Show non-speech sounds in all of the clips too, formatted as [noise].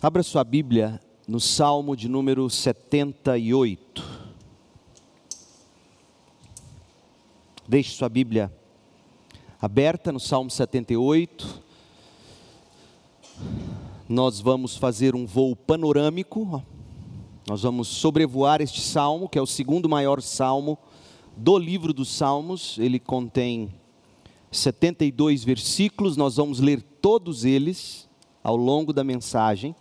Abra sua Bíblia no Salmo de número 78. Deixe sua Bíblia aberta no Salmo 78. Nós vamos fazer um voo panorâmico. Nós vamos sobrevoar este salmo, que é o segundo maior salmo do livro dos Salmos. Ele contém 72 versículos. Nós vamos ler todos eles ao longo da mensagem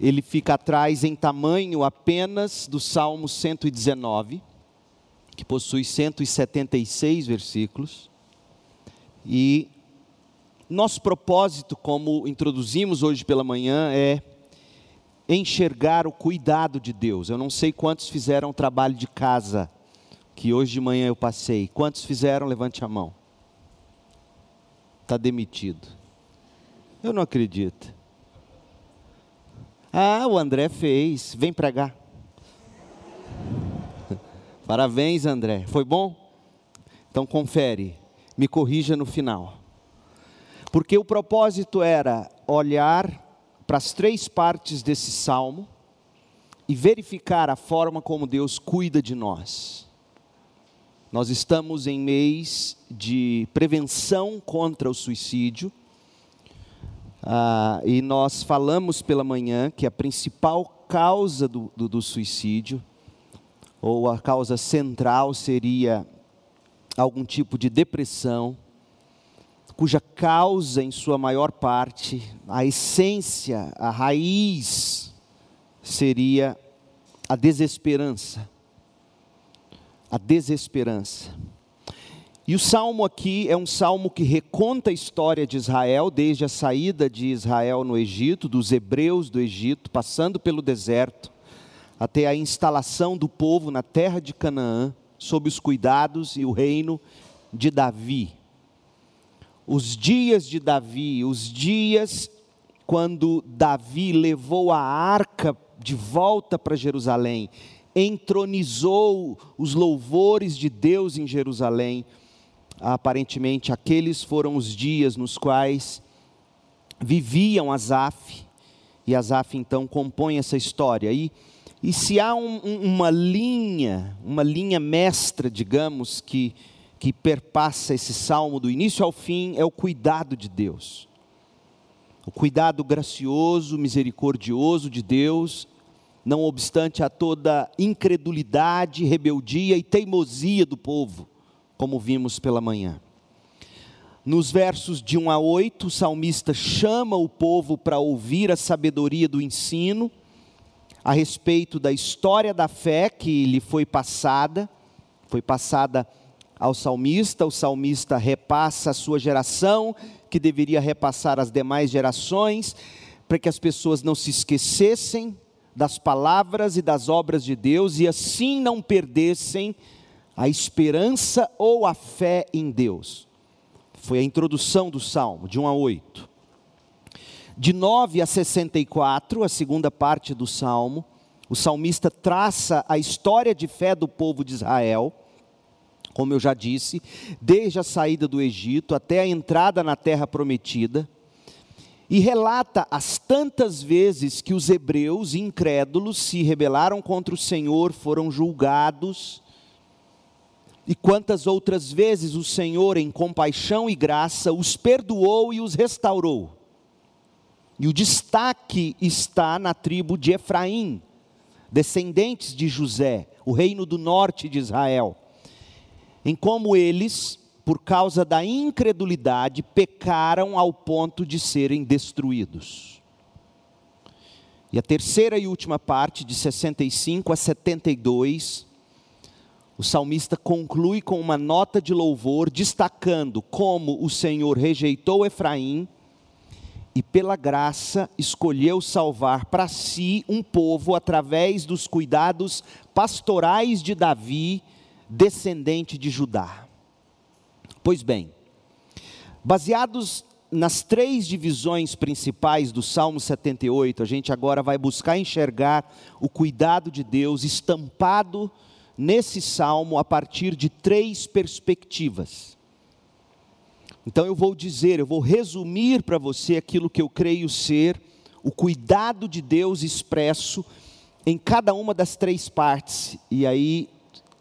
ele fica atrás em tamanho apenas do Salmo 119, que possui 176 versículos. E nosso propósito, como introduzimos hoje pela manhã, é enxergar o cuidado de Deus. Eu não sei quantos fizeram o trabalho de casa que hoje de manhã eu passei. Quantos fizeram? Levante a mão. Está demitido. Eu não acredito. Ah, o André fez. Vem pregar. [laughs] Parabéns, André. Foi bom? Então confere. Me corrija no final. Porque o propósito era olhar para as três partes desse salmo e verificar a forma como Deus cuida de nós. Nós estamos em mês de prevenção contra o suicídio ah, e nós falamos pela manhã que a principal causa do, do, do suicídio, ou a causa central, seria algum tipo de depressão, cuja causa, em sua maior parte, a essência, a raiz, seria a desesperança. A desesperança. E o salmo aqui é um salmo que reconta a história de Israel, desde a saída de Israel no Egito, dos hebreus do Egito, passando pelo deserto, até a instalação do povo na terra de Canaã, sob os cuidados e o reino de Davi. Os dias de Davi, os dias quando Davi levou a arca de volta para Jerusalém, entronizou os louvores de Deus em Jerusalém, aparentemente aqueles foram os dias nos quais viviam Asaf, e Asaf então compõe essa história. E, e se há um, um, uma linha, uma linha mestra, digamos, que, que perpassa esse salmo do início ao fim, é o cuidado de Deus. O cuidado gracioso, misericordioso de Deus, não obstante a toda incredulidade, rebeldia e teimosia do povo como vimos pela manhã. Nos versos de 1 a 8, o salmista chama o povo para ouvir a sabedoria do ensino a respeito da história da fé que lhe foi passada, foi passada ao salmista, o salmista repassa a sua geração, que deveria repassar as demais gerações, para que as pessoas não se esquecessem das palavras e das obras de Deus e assim não perdessem a esperança ou a fé em Deus. Foi a introdução do salmo, de 1 a 8. De 9 a 64, a segunda parte do salmo, o salmista traça a história de fé do povo de Israel, como eu já disse, desde a saída do Egito até a entrada na terra prometida, e relata as tantas vezes que os hebreus incrédulos se rebelaram contra o Senhor, foram julgados, e quantas outras vezes o Senhor, em compaixão e graça, os perdoou e os restaurou. E o destaque está na tribo de Efraim, descendentes de José, o reino do norte de Israel, em como eles, por causa da incredulidade, pecaram ao ponto de serem destruídos. E a terceira e última parte, de 65 a 72, o salmista conclui com uma nota de louvor, destacando como o Senhor rejeitou Efraim e, pela graça, escolheu salvar para si um povo através dos cuidados pastorais de Davi, descendente de Judá. Pois bem, baseados nas três divisões principais do Salmo 78, a gente agora vai buscar enxergar o cuidado de Deus estampado nesse salmo a partir de três perspectivas. Então eu vou dizer, eu vou resumir para você aquilo que eu creio ser o cuidado de Deus expresso em cada uma das três partes. E aí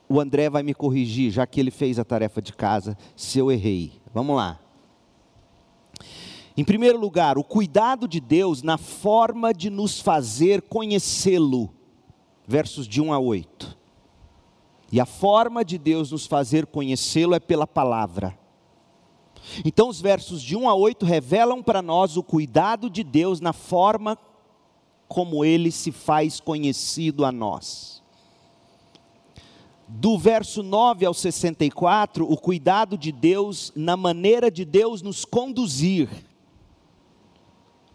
o André vai me corrigir, já que ele fez a tarefa de casa, se eu errei. Vamos lá. Em primeiro lugar, o cuidado de Deus na forma de nos fazer conhecê-lo. Versos de 1 a 8. E a forma de Deus nos fazer conhecê-lo é pela palavra. Então, os versos de 1 a 8 revelam para nós o cuidado de Deus na forma como ele se faz conhecido a nós. Do verso 9 ao 64, o cuidado de Deus na maneira de Deus nos conduzir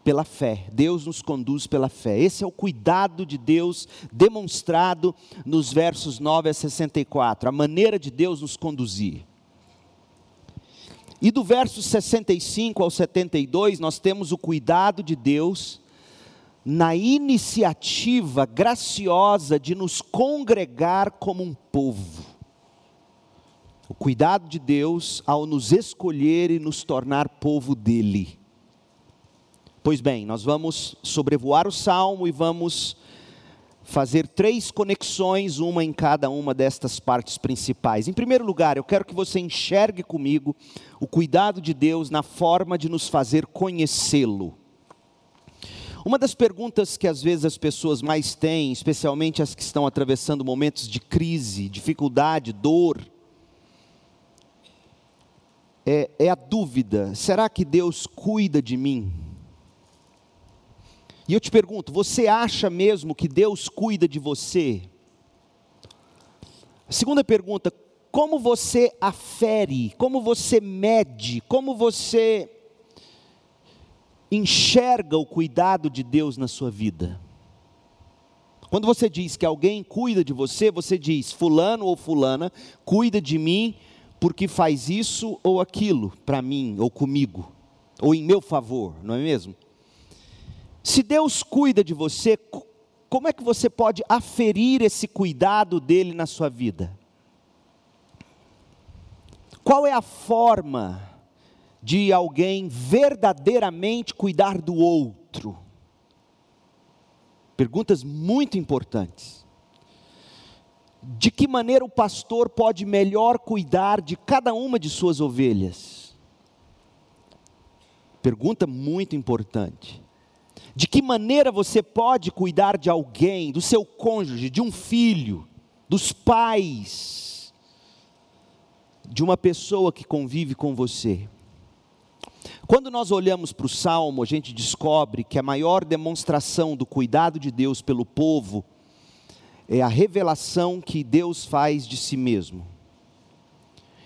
pela fé. Deus nos conduz pela fé. Esse é o cuidado de Deus demonstrado nos versos 9 a 64, a maneira de Deus nos conduzir. E do verso 65 ao 72, nós temos o cuidado de Deus na iniciativa graciosa de nos congregar como um povo. O cuidado de Deus ao nos escolher e nos tornar povo dele. Pois bem, nós vamos sobrevoar o salmo e vamos fazer três conexões, uma em cada uma destas partes principais. Em primeiro lugar, eu quero que você enxergue comigo o cuidado de Deus na forma de nos fazer conhecê-lo. Uma das perguntas que às vezes as pessoas mais têm, especialmente as que estão atravessando momentos de crise, dificuldade, dor, é, é a dúvida: será que Deus cuida de mim? E eu te pergunto: você acha mesmo que Deus cuida de você? A segunda pergunta: como você afere, como você mede, como você enxerga o cuidado de Deus na sua vida. Quando você diz que alguém cuida de você, você diz, Fulano ou Fulana cuida de mim porque faz isso ou aquilo para mim ou comigo, ou em meu favor, não é mesmo? Se Deus cuida de você, como é que você pode aferir esse cuidado dele na sua vida? Qual é a forma de alguém verdadeiramente cuidar do outro? Perguntas muito importantes. De que maneira o pastor pode melhor cuidar de cada uma de suas ovelhas? Pergunta muito importante. De que maneira você pode cuidar de alguém, do seu cônjuge, de um filho, dos pais, de uma pessoa que convive com você? Quando nós olhamos para o Salmo, a gente descobre que a maior demonstração do cuidado de Deus pelo povo é a revelação que Deus faz de si mesmo.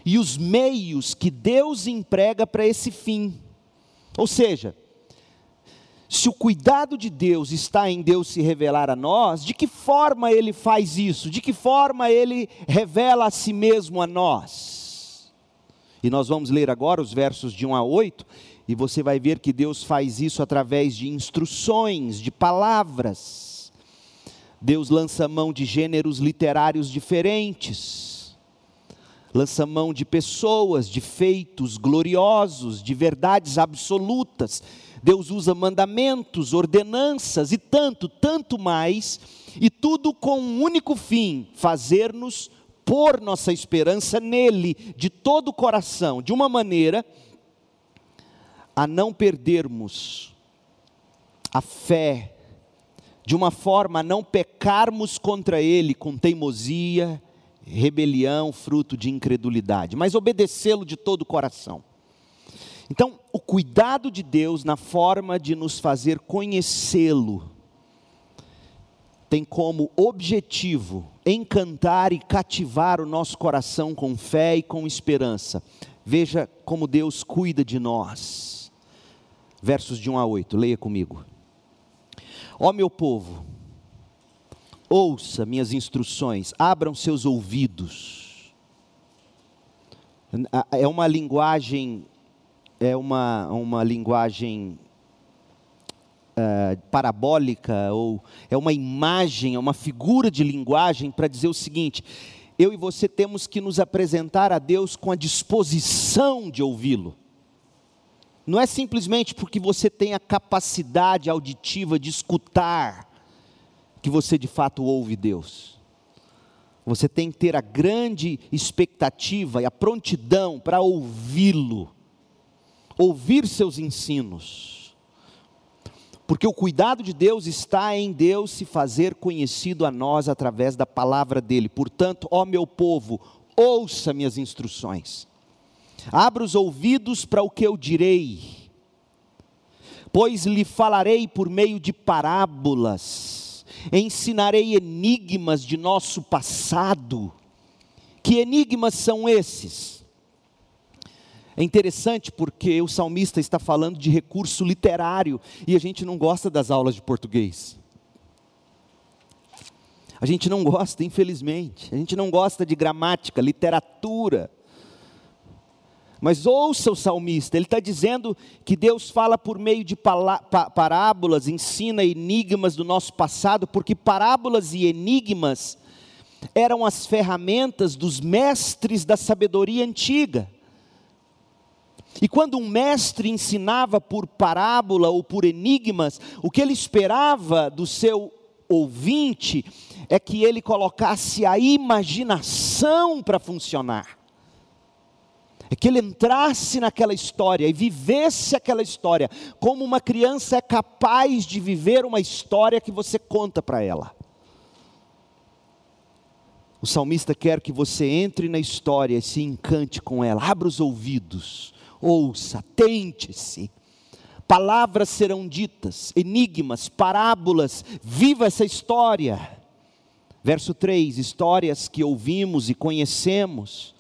E os meios que Deus emprega para esse fim. Ou seja, se o cuidado de Deus está em Deus se revelar a nós, de que forma ele faz isso? De que forma ele revela a si mesmo a nós? E nós vamos ler agora os versos de 1 a 8, e você vai ver que Deus faz isso através de instruções, de palavras. Deus lança mão de gêneros literários diferentes, lança mão de pessoas, de feitos gloriosos, de verdades absolutas. Deus usa mandamentos, ordenanças e tanto, tanto mais, e tudo com um único fim: fazer-nos pôr nossa esperança nele de todo o coração, de uma maneira a não perdermos a fé, de uma forma a não pecarmos contra ele com teimosia, rebelião, fruto de incredulidade, mas obedecê-lo de todo o coração. Então, o cuidado de Deus na forma de nos fazer conhecê-lo tem como objetivo encantar e cativar o nosso coração com fé e com esperança. Veja como Deus cuida de nós. Versos de 1 a 8, leia comigo. Ó meu povo, ouça minhas instruções, abram seus ouvidos. É uma linguagem, é uma, uma linguagem uh, parabólica, ou é uma imagem, é uma figura de linguagem para dizer o seguinte: eu e você temos que nos apresentar a Deus com a disposição de ouvi-lo. não é simplesmente porque você tem a capacidade auditiva de escutar que você de fato ouve Deus. Você tem que ter a grande expectativa e a prontidão para ouvi-lo, ouvir seus ensinos. Porque o cuidado de Deus está em Deus se fazer conhecido a nós através da palavra dele. Portanto, ó meu povo, ouça minhas instruções. Abra os ouvidos para o que eu direi, pois lhe falarei por meio de parábolas, ensinarei enigmas de nosso passado. Que enigmas são esses? É interessante porque o salmista está falando de recurso literário e a gente não gosta das aulas de português. A gente não gosta, infelizmente. A gente não gosta de gramática, literatura. Mas ouça o salmista, ele está dizendo que Deus fala por meio de parábolas, ensina enigmas do nosso passado, porque parábolas e enigmas eram as ferramentas dos mestres da sabedoria antiga. E quando um mestre ensinava por parábola ou por enigmas, o que ele esperava do seu ouvinte é que ele colocasse a imaginação para funcionar é que ele entrasse naquela história e vivesse aquela história, como uma criança é capaz de viver uma história que você conta para ela. O salmista quer que você entre na história e se encante com ela, abra os ouvidos, ouça, tente-se. Palavras serão ditas, enigmas, parábolas, viva essa história. Verso 3: histórias que ouvimos e conhecemos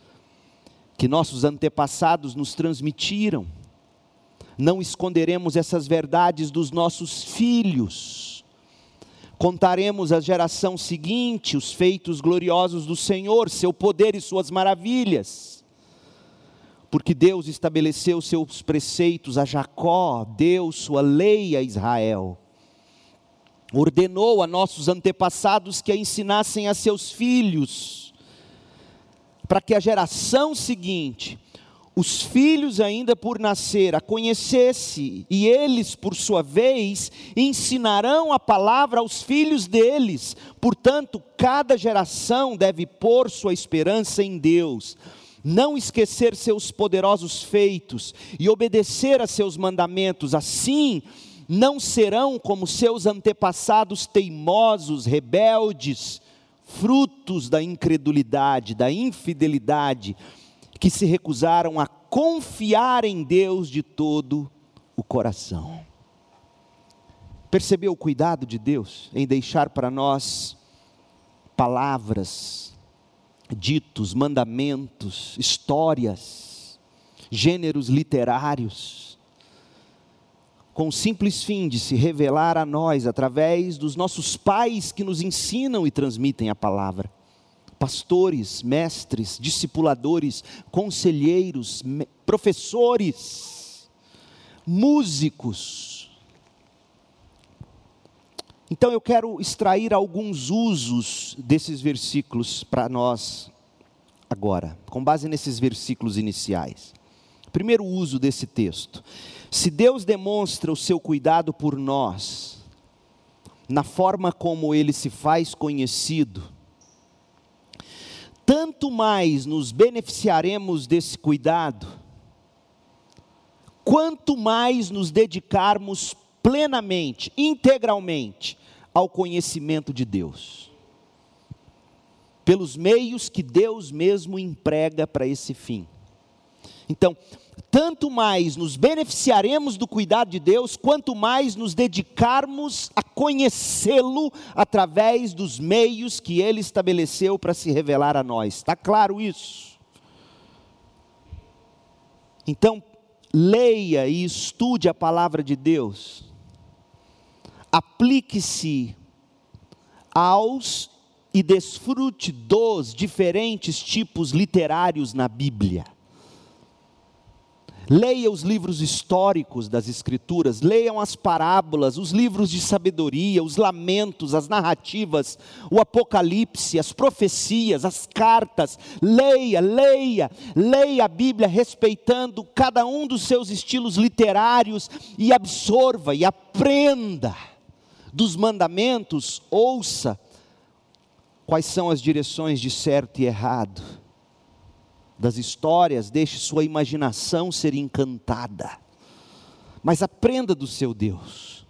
que nossos antepassados nos transmitiram. Não esconderemos essas verdades dos nossos filhos. Contaremos à geração seguinte os feitos gloriosos do Senhor, seu poder e suas maravilhas. Porque Deus estabeleceu seus preceitos a Jacó, deu sua lei a Israel. Ordenou a nossos antepassados que a ensinassem a seus filhos para que a geração seguinte, os filhos ainda por nascer, a conhecesse, e eles, por sua vez, ensinarão a palavra aos filhos deles. Portanto, cada geração deve pôr sua esperança em Deus, não esquecer seus poderosos feitos e obedecer a seus mandamentos. Assim, não serão como seus antepassados teimosos, rebeldes, frutos da incredulidade, da infidelidade, que se recusaram a confiar em Deus de todo o coração. Percebeu o cuidado de Deus em deixar para nós palavras, ditos, mandamentos, histórias, gêneros literários, com o simples fim de se revelar a nós através dos nossos pais que nos ensinam e transmitem a palavra. Pastores, mestres, discipuladores, conselheiros, professores, músicos. Então eu quero extrair alguns usos desses versículos para nós agora, com base nesses versículos iniciais. Primeiro uso desse texto. Se Deus demonstra o seu cuidado por nós, na forma como ele se faz conhecido, tanto mais nos beneficiaremos desse cuidado, quanto mais nos dedicarmos plenamente, integralmente ao conhecimento de Deus, pelos meios que Deus mesmo emprega para esse fim. Então, tanto mais nos beneficiaremos do cuidado de Deus, quanto mais nos dedicarmos a conhecê-lo através dos meios que ele estabeleceu para se revelar a nós. Está claro isso? Então, leia e estude a palavra de Deus, aplique-se aos e desfrute dos diferentes tipos literários na Bíblia Leia os livros históricos das Escrituras, leiam as parábolas, os livros de sabedoria, os lamentos, as narrativas, o Apocalipse, as profecias, as cartas. Leia, leia, leia a Bíblia respeitando cada um dos seus estilos literários e absorva e aprenda dos mandamentos, ouça quais são as direções de certo e errado das histórias, deixe sua imaginação ser encantada. Mas aprenda do seu Deus.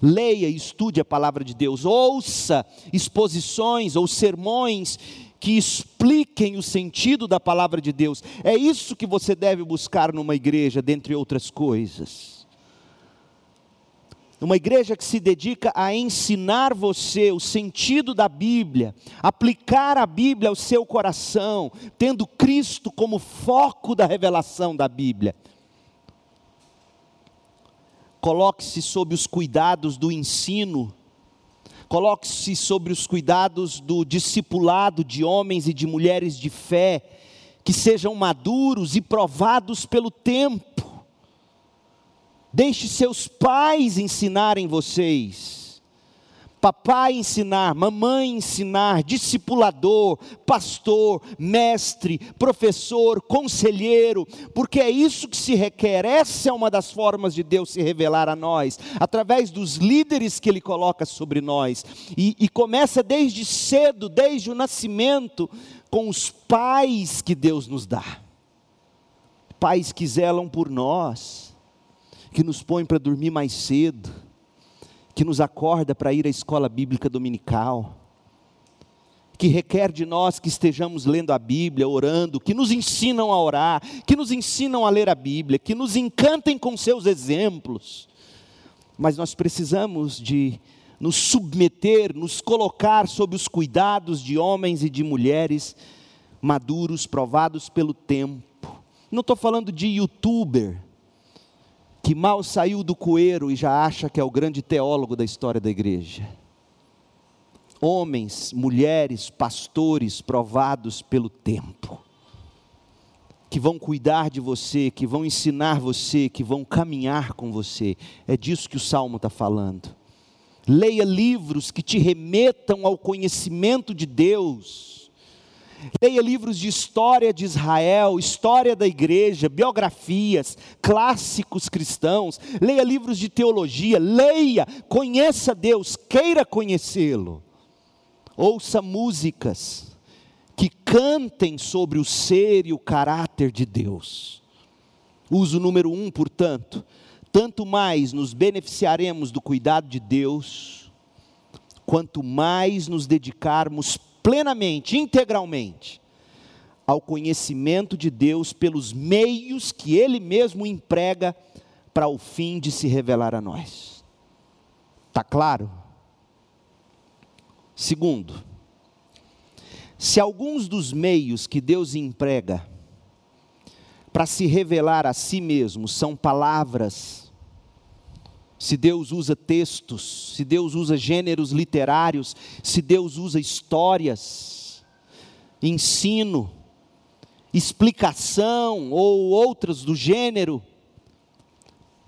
Leia e estude a palavra de Deus. Ouça exposições ou sermões que expliquem o sentido da palavra de Deus. É isso que você deve buscar numa igreja, dentre outras coisas. Uma igreja que se dedica a ensinar você o sentido da Bíblia, aplicar a Bíblia ao seu coração, tendo Cristo como foco da revelação da Bíblia. Coloque-se sob os cuidados do ensino, coloque-se sobre os cuidados do discipulado de homens e de mulheres de fé, que sejam maduros e provados pelo tempo Deixe seus pais ensinarem vocês. Papai ensinar, mamãe ensinar, discipulador, pastor, mestre, professor, conselheiro, porque é isso que se requer. Essa é uma das formas de Deus se revelar a nós, através dos líderes que Ele coloca sobre nós. E, e começa desde cedo, desde o nascimento, com os pais que Deus nos dá. Pais que zelam por nós que nos põe para dormir mais cedo, que nos acorda para ir à escola bíblica dominical, que requer de nós que estejamos lendo a Bíblia, orando, que nos ensinam a orar, que nos ensinam a ler a Bíblia, que nos encantem com seus exemplos. Mas nós precisamos de nos submeter, nos colocar sob os cuidados de homens e de mulheres maduros, provados pelo tempo. Não estou falando de youtuber, que mal saiu do coeiro e já acha que é o grande teólogo da história da igreja. Homens, mulheres, pastores provados pelo tempo, que vão cuidar de você, que vão ensinar você, que vão caminhar com você. É disso que o salmo está falando. Leia livros que te remetam ao conhecimento de Deus Leia livros de história de Israel, história da igreja, biografias, clássicos cristãos. Leia livros de teologia. Leia, conheça Deus, queira conhecê-lo. Ouça músicas que cantem sobre o ser e o caráter de Deus. Uso número um, portanto, tanto mais nos beneficiaremos do cuidado de Deus, quanto mais nos dedicarmos plenamente, integralmente, ao conhecimento de Deus pelos meios que Ele mesmo emprega para o fim de se revelar a nós. Está claro? Segundo, se alguns dos meios que Deus emprega para se revelar a si mesmo são palavras, se Deus usa textos, se Deus usa gêneros literários, se Deus usa histórias, ensino, explicação ou outras do gênero,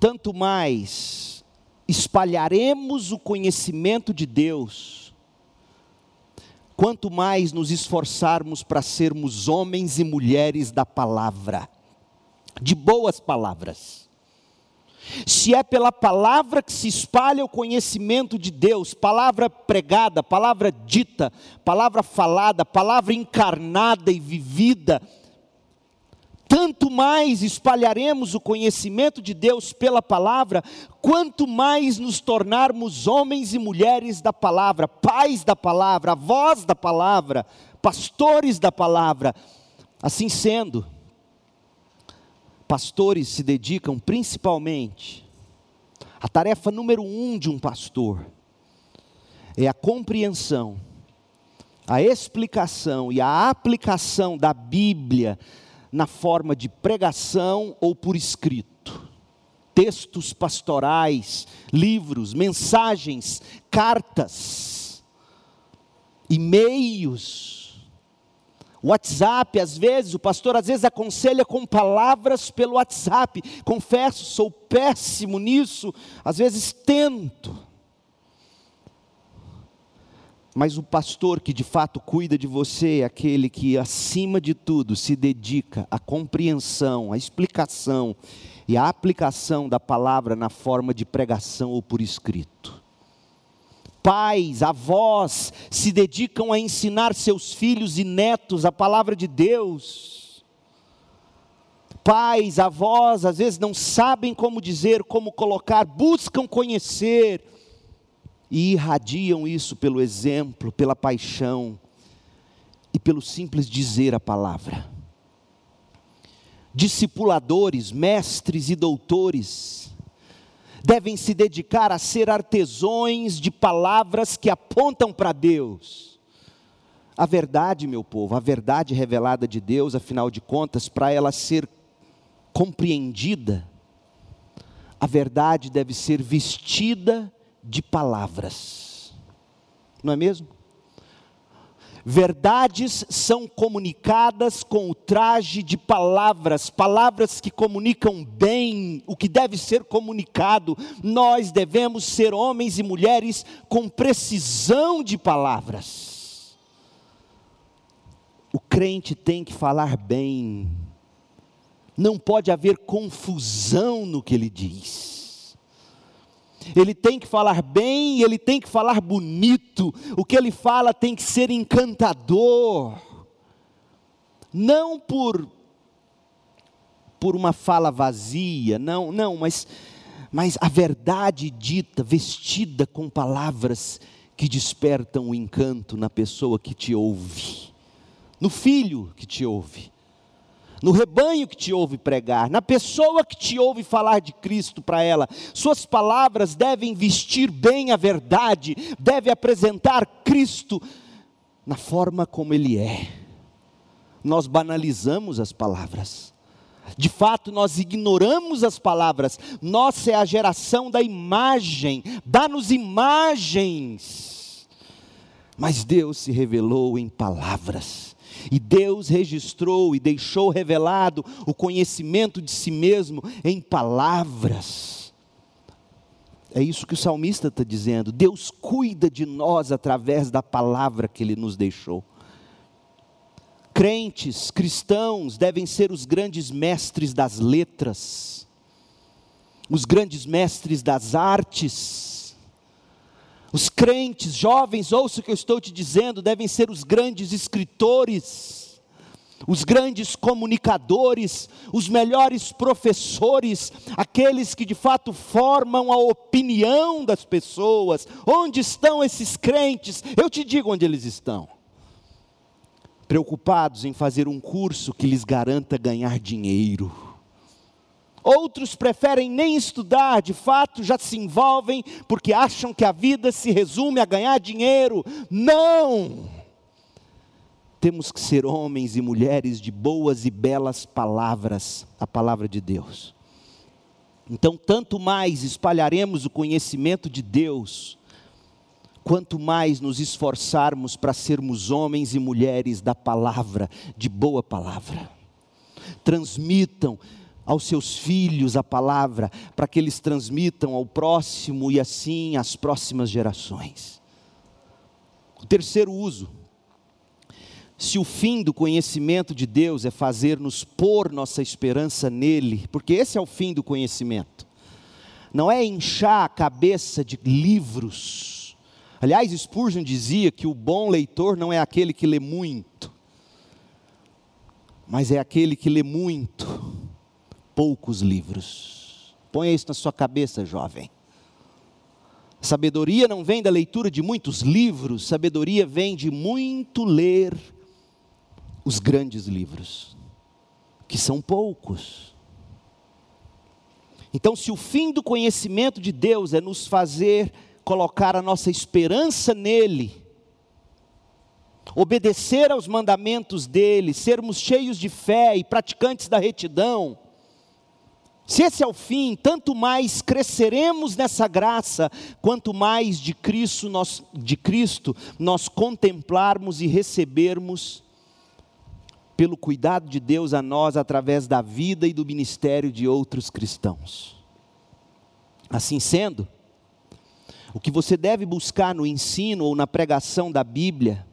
tanto mais espalharemos o conhecimento de Deus, quanto mais nos esforçarmos para sermos homens e mulheres da palavra, de boas palavras se é pela palavra que se espalha o conhecimento de Deus, palavra pregada, palavra dita, palavra falada, palavra encarnada e vivida, tanto mais espalharemos o conhecimento de Deus pela palavra, quanto mais nos tornarmos homens e mulheres da palavra, pais da palavra, avós da palavra, pastores da palavra. Assim sendo, pastores se dedicam principalmente, a tarefa número um de um pastor é a compreensão, a explicação e a aplicação da Bíblia na forma de pregação ou por escrito. Textos pastorais, livros, mensagens, cartas, e-mails, WhatsApp, às vezes, o pastor às vezes aconselha com palavras pelo WhatsApp. Confesso, sou péssimo nisso, às vezes tento. Mas o pastor que de fato cuida de você é aquele que, acima de tudo, se dedica à compreensão, à explicação e à aplicação da palavra na forma de pregação ou por escrito. Pais, avós se dedicam a ensinar seus filhos e netos a palavra de Deus. Pais, avós, às vezes não sabem como dizer, como colocar, buscam conhecer e irradiam isso pelo exemplo, pela paixão e pelo simples dizer a palavra. Discipuladores, mestres e doutores devem se dedicar a ser artesões de palavras que apontam para Deus. A verdade, meu povo, a verdade revelada de Deus, afinal de contas, para ela ser compreendida, a verdade deve ser vestida de palavras. Não é mesmo? Verdades são comunicadas com o traje de palavras, palavras que comunicam bem o que deve ser comunicado. Nós devemos ser homens e mulheres com precisão de palavras. O crente tem que falar bem, não pode haver confusão no que ele diz ele tem que falar bem, ele tem que falar bonito, o que ele fala tem que ser encantador, não por por uma fala vazia, não, não, mas mas a verdade dita, vestida com palavras que despertam o encanto na pessoa que te ouve, no filho que te ouve no rebanho que te ouve pregar, na pessoa que te ouve falar de Cristo para ela. Suas palavras devem vestir bem a verdade, deve apresentar Cristo na forma como Ele é. Nós banalizamos as palavras. De fato, nós ignoramos as palavras. Nossa é a geração da imagem. Dá-nos imagens. Mas Deus se revelou em palavras. E Deus registrou e deixou revelado o conhecimento de si mesmo em palavras. É isso que o salmista está dizendo. Deus cuida de nós através da palavra que Ele nos deixou. Crentes, cristãos, devem ser os grandes mestres das letras, os grandes mestres das artes, os crentes, jovens, ouça o que eu estou te dizendo, devem ser os grandes escritores, os grandes comunicadores, os melhores professores, aqueles que de fato formam a opinião das pessoas. Onde estão esses crentes? Eu te digo onde eles estão. Preocupados em fazer um curso que lhes garanta ganhar dinheiro Outros preferem nem estudar, de fato já se envolvem porque acham que a vida se resume a ganhar dinheiro. Não! Temos que ser homens e mulheres de boas e belas palavras, a palavra de Deus. Então, tanto mais espalharemos o conhecimento de Deus, quanto mais nos esforçarmos para sermos homens e mulheres da palavra, de boa palavra. Transmitam aos seus filhos a palavra, para que eles transmitam ao próximo e assim às próximas gerações. O terceiro uso, se o fim do conhecimento de Deus é fazer-nos pôr nossa esperança nele, porque esse é o fim do conhecimento, não é inchar a cabeça de livros. Aliás, Spurgeon dizia que o bom leitor não é aquele que lê muito, mas é aquele que lê muito poucos livros. Ponha isso na sua cabeça, jovem. Sabedoria não vem da leitura de muitos livros, sabedoria vem de muito ler os grandes livros, que são poucos. Então, se o fim do conhecimento de Deus é nos fazer colocar a nossa esperança nele, obedecer aos mandamentos dele, sermos cheios de fé e praticantes da retidão, se esse é o fim, tanto mais cresceremos nessa graça, quanto mais de Cristo nós, de Cristo nós contemplarmos e recebermos pelo cuidado de Deus a nós através da vida e do ministério de outros cristãos. Assim sendo, o que você deve buscar no ensino ou na pregação da Bíblia,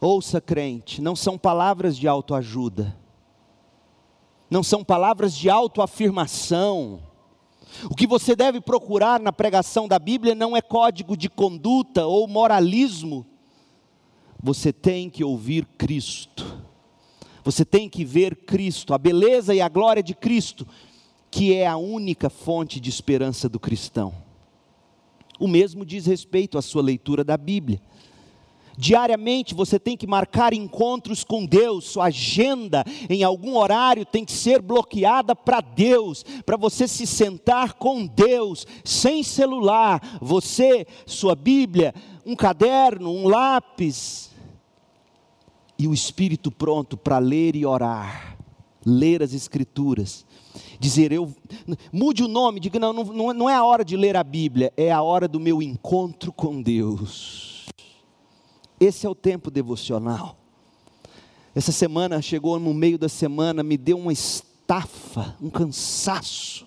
ouça crente, não são palavras de autoajuda, não são palavras de autoafirmação. O que você deve procurar na pregação da Bíblia não é código de conduta ou moralismo. Você tem que ouvir Cristo. Você tem que ver Cristo, a beleza e a glória de Cristo, que é a única fonte de esperança do cristão. O mesmo diz respeito à sua leitura da Bíblia. Diariamente você tem que marcar encontros com Deus, sua agenda em algum horário tem que ser bloqueada para Deus, para você se sentar com Deus, sem celular, você, sua Bíblia, um caderno, um lápis, e o espírito pronto para ler e orar, ler as Escrituras, dizer eu, mude o nome, diga não, não, não é a hora de ler a Bíblia, é a hora do meu encontro com Deus. Esse é o tempo devocional. Essa semana chegou no meio da semana, me deu uma estafa, um cansaço.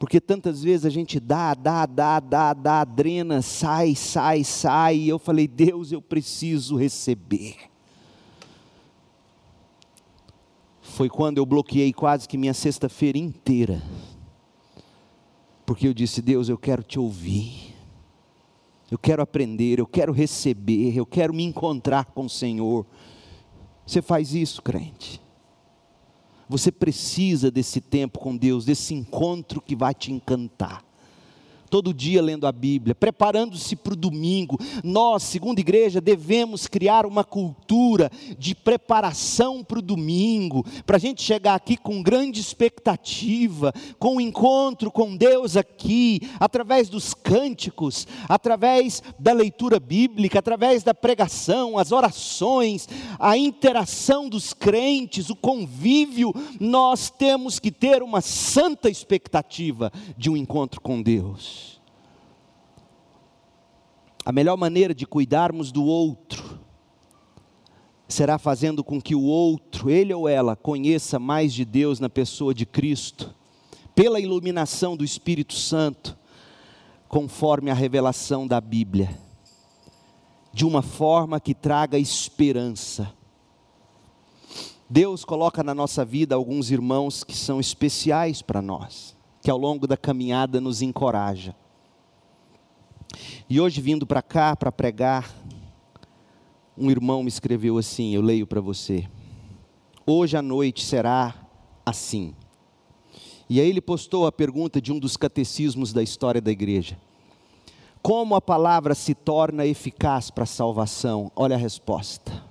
Porque tantas vezes a gente dá, dá, dá, dá, dá, drena, sai, sai, sai. E eu falei, Deus, eu preciso receber. Foi quando eu bloqueei quase que minha sexta-feira inteira. Porque eu disse, Deus, eu quero te ouvir eu quero aprender, eu quero receber, eu quero me encontrar com o Senhor. Você faz isso, crente. Você precisa desse tempo com Deus, desse encontro que vai te encantar todo dia lendo a Bíblia, preparando-se para o domingo. Nós, segundo igreja, devemos criar uma cultura de preparação para o domingo, para a gente chegar aqui com grande expectativa, com o um encontro com Deus aqui, através dos cânticos, através da leitura bíblica, através da pregação, as orações, a interação dos crentes, o convívio. Nós temos que ter uma santa expectativa de um encontro com Deus. A melhor maneira de cuidarmos do outro será fazendo com que o outro, ele ou ela, conheça mais de Deus na pessoa de Cristo, pela iluminação do Espírito Santo, conforme a revelação da Bíblia, de uma forma que traga esperança. Deus coloca na nossa vida alguns irmãos que são especiais para nós, que ao longo da caminhada nos encoraja. E hoje, vindo para cá para pregar, um irmão me escreveu assim: eu leio para você. Hoje à noite será assim. E aí ele postou a pergunta de um dos catecismos da história da igreja: Como a palavra se torna eficaz para a salvação? Olha a resposta.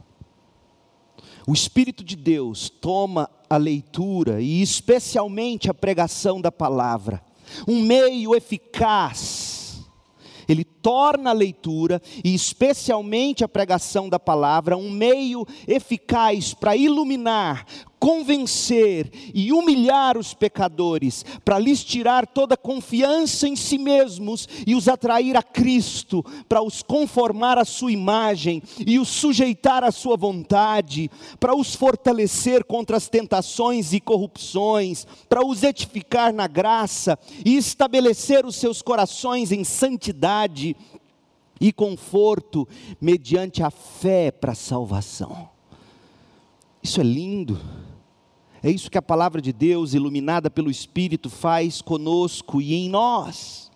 O Espírito de Deus toma a leitura e, especialmente, a pregação da palavra, um meio eficaz ele torna a leitura e especialmente a pregação da palavra um meio eficaz para iluminar, convencer e humilhar os pecadores, para lhes tirar toda confiança em si mesmos e os atrair a Cristo, para os conformar à sua imagem e os sujeitar à sua vontade, para os fortalecer contra as tentações e corrupções, para os edificar na graça e estabelecer os seus corações em santidade e conforto mediante a fé para a salvação. Isso é lindo. É isso que a palavra de Deus, iluminada pelo Espírito, faz conosco e em nós.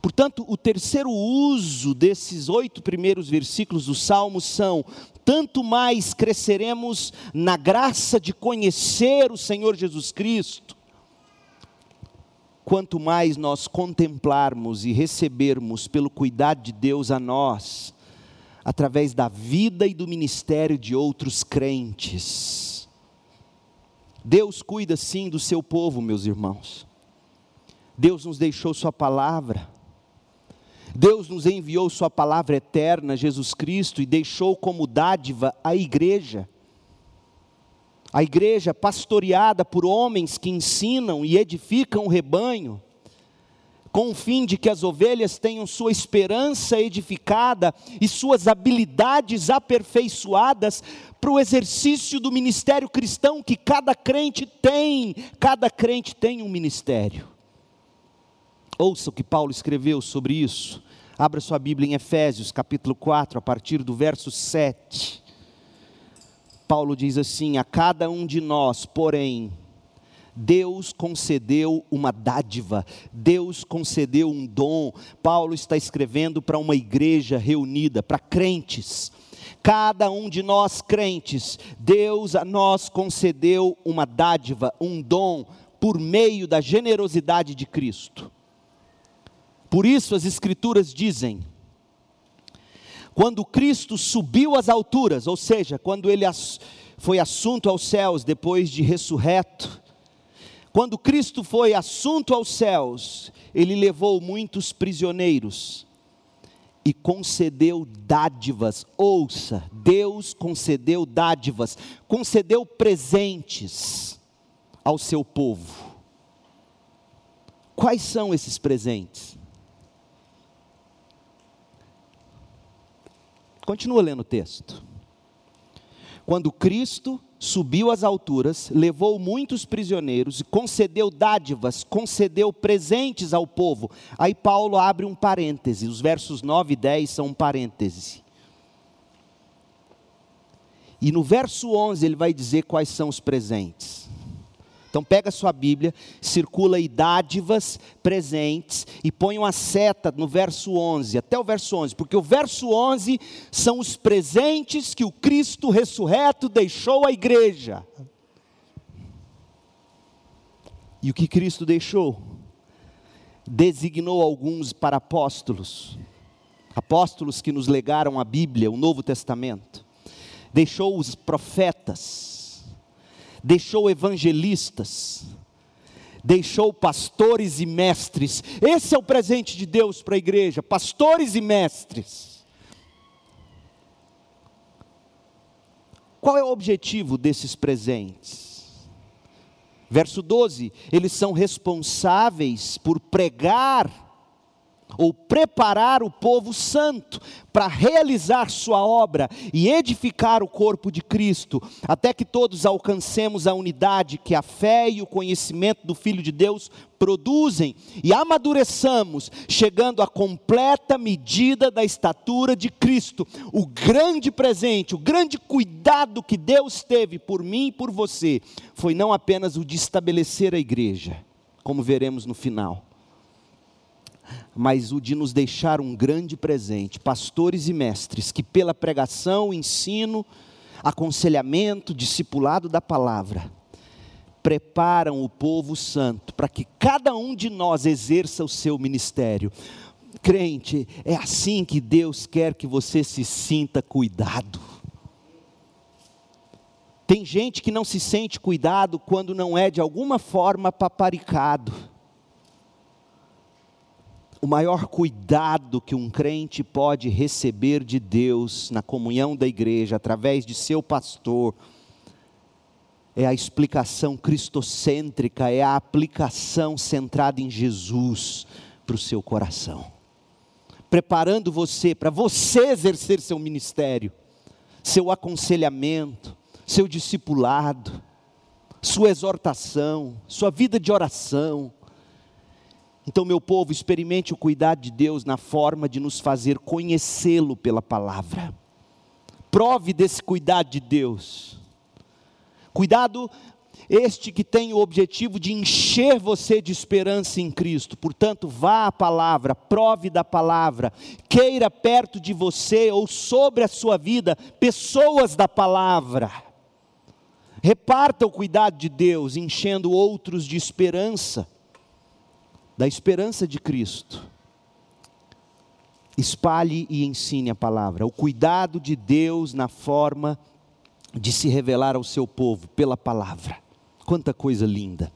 Portanto, o terceiro uso desses oito primeiros versículos do Salmo são: tanto mais cresceremos na graça de conhecer o Senhor Jesus Cristo, quanto mais nós contemplarmos e recebermos pelo cuidado de Deus a nós, através da vida e do ministério de outros crentes Deus cuida sim do seu povo, meus irmãos. Deus nos deixou Sua palavra. Deus nos enviou Sua palavra eterna, Jesus Cristo, e deixou como dádiva a igreja. A igreja pastoreada por homens que ensinam e edificam o rebanho, com o fim de que as ovelhas tenham sua esperança edificada e suas habilidades aperfeiçoadas para o exercício do ministério cristão que cada crente tem. Cada crente tem um ministério. Ouça o que Paulo escreveu sobre isso. Abra sua Bíblia em Efésios, capítulo 4, a partir do verso 7. Paulo diz assim: A cada um de nós, porém, Deus concedeu uma dádiva, Deus concedeu um dom. Paulo está escrevendo para uma igreja reunida, para crentes. Cada um de nós crentes, Deus a nós concedeu uma dádiva, um dom, por meio da generosidade de Cristo. Por isso as Escrituras dizem: quando Cristo subiu às alturas, ou seja, quando ele foi assunto aos céus depois de ressurreto, quando Cristo foi assunto aos céus, ele levou muitos prisioneiros e concedeu dádivas. Ouça, Deus concedeu dádivas, concedeu presentes ao seu povo. Quais são esses presentes? Continua lendo o texto. Quando Cristo subiu às alturas, levou muitos prisioneiros e concedeu dádivas, concedeu presentes ao povo. Aí Paulo abre um parêntese, os versos 9 e 10 são um parêntese. E no verso 11 ele vai dizer quais são os presentes. Então pega sua Bíblia, circula aí dádivas, presentes e põe uma seta no verso 11, até o verso 11, porque o verso 11 são os presentes que o Cristo ressurreto deixou à igreja. E o que Cristo deixou? Designou alguns para apóstolos, apóstolos que nos legaram a Bíblia, o Novo Testamento. Deixou os profetas, deixou evangelistas, deixou pastores e mestres. Esse é o presente de Deus para a igreja: pastores e mestres. Qual é o objetivo desses presentes? Verso 12: eles são responsáveis por pregar ou preparar o povo santo para realizar sua obra e edificar o corpo de Cristo, até que todos alcancemos a unidade que a fé e o conhecimento do Filho de Deus produzem e amadureçamos, chegando à completa medida da estatura de Cristo. O grande presente, o grande cuidado que Deus teve por mim e por você, foi não apenas o de estabelecer a igreja, como veremos no final mas o de nos deixar um grande presente, pastores e mestres, que pela pregação, ensino, aconselhamento, discipulado da palavra, preparam o povo santo para que cada um de nós exerça o seu ministério. Crente, é assim que Deus quer que você se sinta cuidado. Tem gente que não se sente cuidado quando não é de alguma forma paparicado o maior cuidado que um crente pode receber de Deus na comunhão da igreja, através de seu pastor, é a explicação cristocêntrica, é a aplicação centrada em Jesus para o seu coração, preparando você para você exercer seu ministério, seu aconselhamento, seu discipulado, sua exortação, sua vida de oração então, meu povo, experimente o cuidado de Deus na forma de nos fazer conhecê-lo pela palavra. Prove desse cuidado de Deus. Cuidado este que tem o objetivo de encher você de esperança em Cristo. Portanto, vá à palavra, prove da palavra, queira perto de você ou sobre a sua vida pessoas da palavra. Reparta o cuidado de Deus, enchendo outros de esperança da esperança de Cristo. Espalhe e ensine a palavra, o cuidado de Deus na forma de se revelar ao seu povo pela palavra. Quanta coisa linda.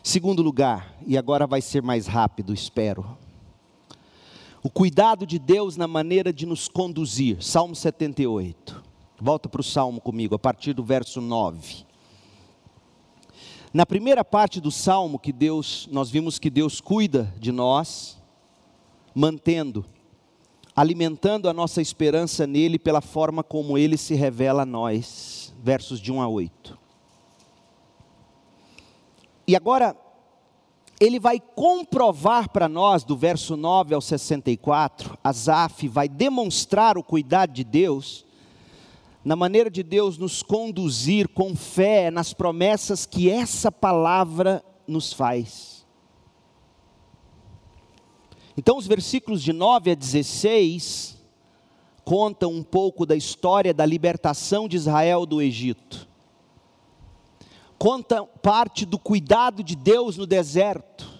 Segundo lugar, e agora vai ser mais rápido, espero. O cuidado de Deus na maneira de nos conduzir. Salmo 78. Volta para o salmo comigo, a partir do verso 9. Na primeira parte do salmo que Deus, nós vimos que Deus cuida de nós, mantendo, alimentando a nossa esperança nele pela forma como ele se revela a nós. Versos de 1 a 8. E agora, ele vai comprovar para nós, do verso 9 ao 64, Asaf vai demonstrar o cuidado de Deus, na maneira de Deus nos conduzir com fé nas promessas que essa palavra nos faz. Então, os versículos de 9 a 16 contam um pouco da história da libertação de Israel do Egito conta parte do cuidado de Deus no deserto.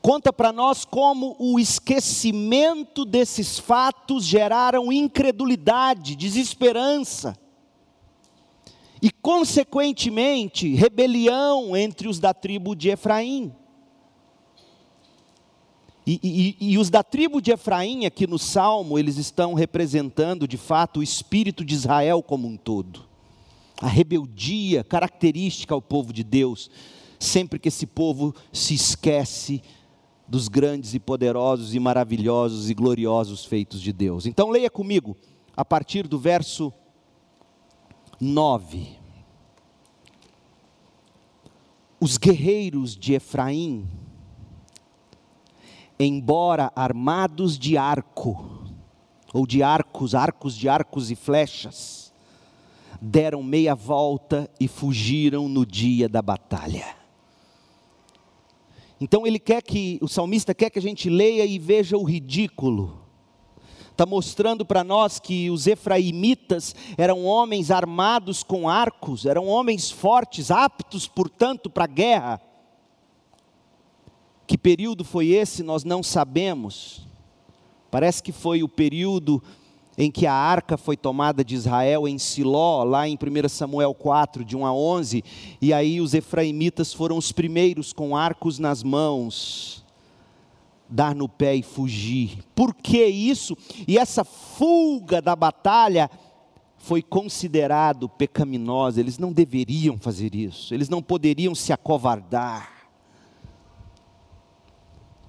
Conta para nós como o esquecimento desses fatos geraram incredulidade, desesperança. E, consequentemente, rebelião entre os da tribo de Efraim. E, e, e, os da tribo de Efraim, aqui no Salmo, eles estão representando de fato o espírito de Israel como um todo. A rebeldia característica ao povo de Deus, sempre que esse povo se esquece dos grandes e poderosos e maravilhosos e gloriosos feitos de Deus. Então leia comigo, a partir do verso 9. Os guerreiros de Efraim, embora armados de arco, ou de arcos, arcos de arcos e flechas, deram meia volta e fugiram no dia da batalha. Então ele quer que, o salmista quer que a gente leia e veja o ridículo. Está mostrando para nós que os efraimitas eram homens armados com arcos, eram homens fortes, aptos, portanto, para a guerra. Que período foi esse, nós não sabemos. Parece que foi o período em que a arca foi tomada de Israel em Siló, lá em 1 Samuel 4, de 1 a 11, e aí os efraimitas foram os primeiros com arcos nas mãos, dar no pé e fugir. Por que isso? E essa fuga da batalha foi considerado pecaminosa, eles não deveriam fazer isso, eles não poderiam se acovardar.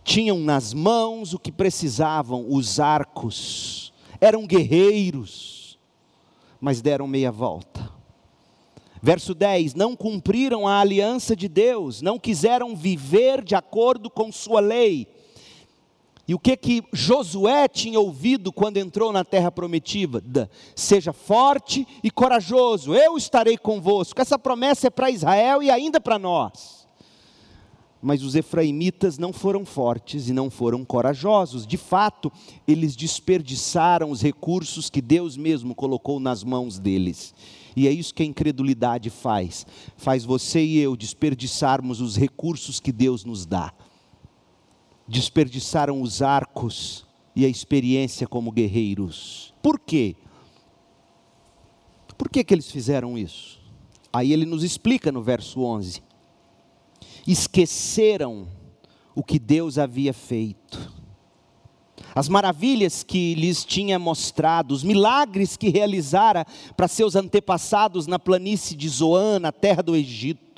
Tinham nas mãos o que precisavam, os arcos eram guerreiros, mas deram meia volta. Verso 10: Não cumpriram a aliança de Deus, não quiseram viver de acordo com Sua lei. E o que que Josué tinha ouvido quando entrou na terra prometida? Seja forte e corajoso, eu estarei convosco. Essa promessa é para Israel e ainda para nós. Mas os efraimitas não foram fortes e não foram corajosos. De fato, eles desperdiçaram os recursos que Deus mesmo colocou nas mãos deles. E é isso que a incredulidade faz. Faz você e eu desperdiçarmos os recursos que Deus nos dá. Desperdiçaram os arcos e a experiência como guerreiros. Por quê? Por que, que eles fizeram isso? Aí ele nos explica no verso 11 esqueceram o que Deus havia feito. As maravilhas que lhes tinha mostrado, os milagres que realizara para seus antepassados na planície de Zoan, na terra do Egito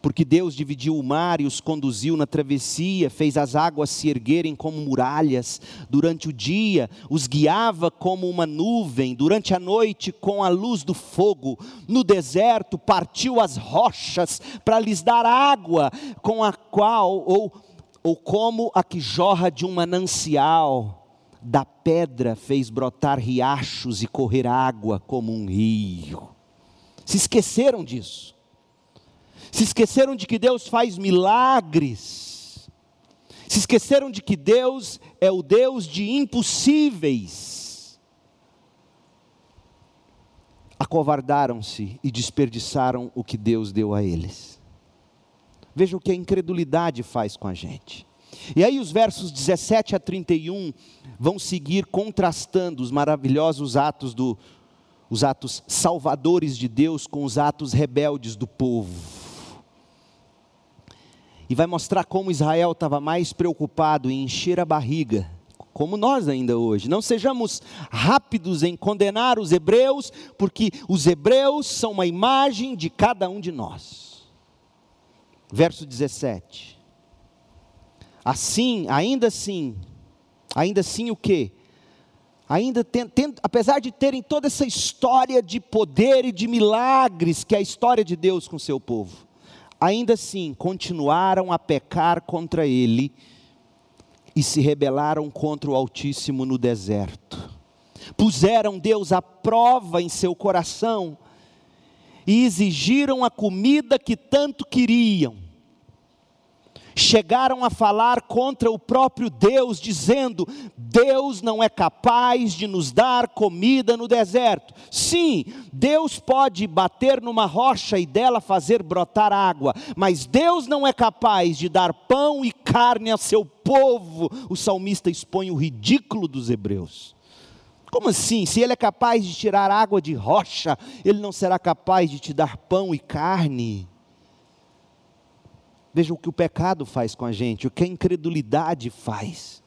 porque Deus dividiu o mar e os conduziu na travessia, fez as águas se erguerem como muralhas, durante o dia os guiava como uma nuvem, durante a noite com a luz do fogo, no deserto partiu as rochas para lhes dar água, com a qual, ou, ou como a que jorra de um manancial, da pedra fez brotar riachos e correr água como um rio. Se esqueceram disso se esqueceram de que Deus faz milagres, se esqueceram de que Deus é o Deus de impossíveis. Acovardaram-se e desperdiçaram o que Deus deu a eles. Veja o que a incredulidade faz com a gente. E aí os versos 17 a 31 vão seguir contrastando os maravilhosos atos do os atos salvadores de Deus com os atos rebeldes do povo e vai mostrar como Israel estava mais preocupado em encher a barriga como nós ainda hoje. Não sejamos rápidos em condenar os hebreus, porque os hebreus são uma imagem de cada um de nós. Verso 17. Assim, ainda assim, ainda assim o que? Ainda apesar de terem toda essa história de poder e de milagres que é a história de Deus com seu povo, ainda assim continuaram a pecar contra ele e se rebelaram contra o Altíssimo no deserto. Puseram Deus à prova em seu coração e exigiram a comida que tanto queriam chegaram a falar contra o próprio Deus, dizendo: Deus não é capaz de nos dar comida no deserto. Sim, Deus pode bater numa rocha e dela fazer brotar água, mas Deus não é capaz de dar pão e carne a seu povo. O salmista expõe o ridículo dos hebreus. Como assim? Se ele é capaz de tirar água de rocha, ele não será capaz de te dar pão e carne? Veja o que o pecado faz com a gente, o que a incredulidade faz.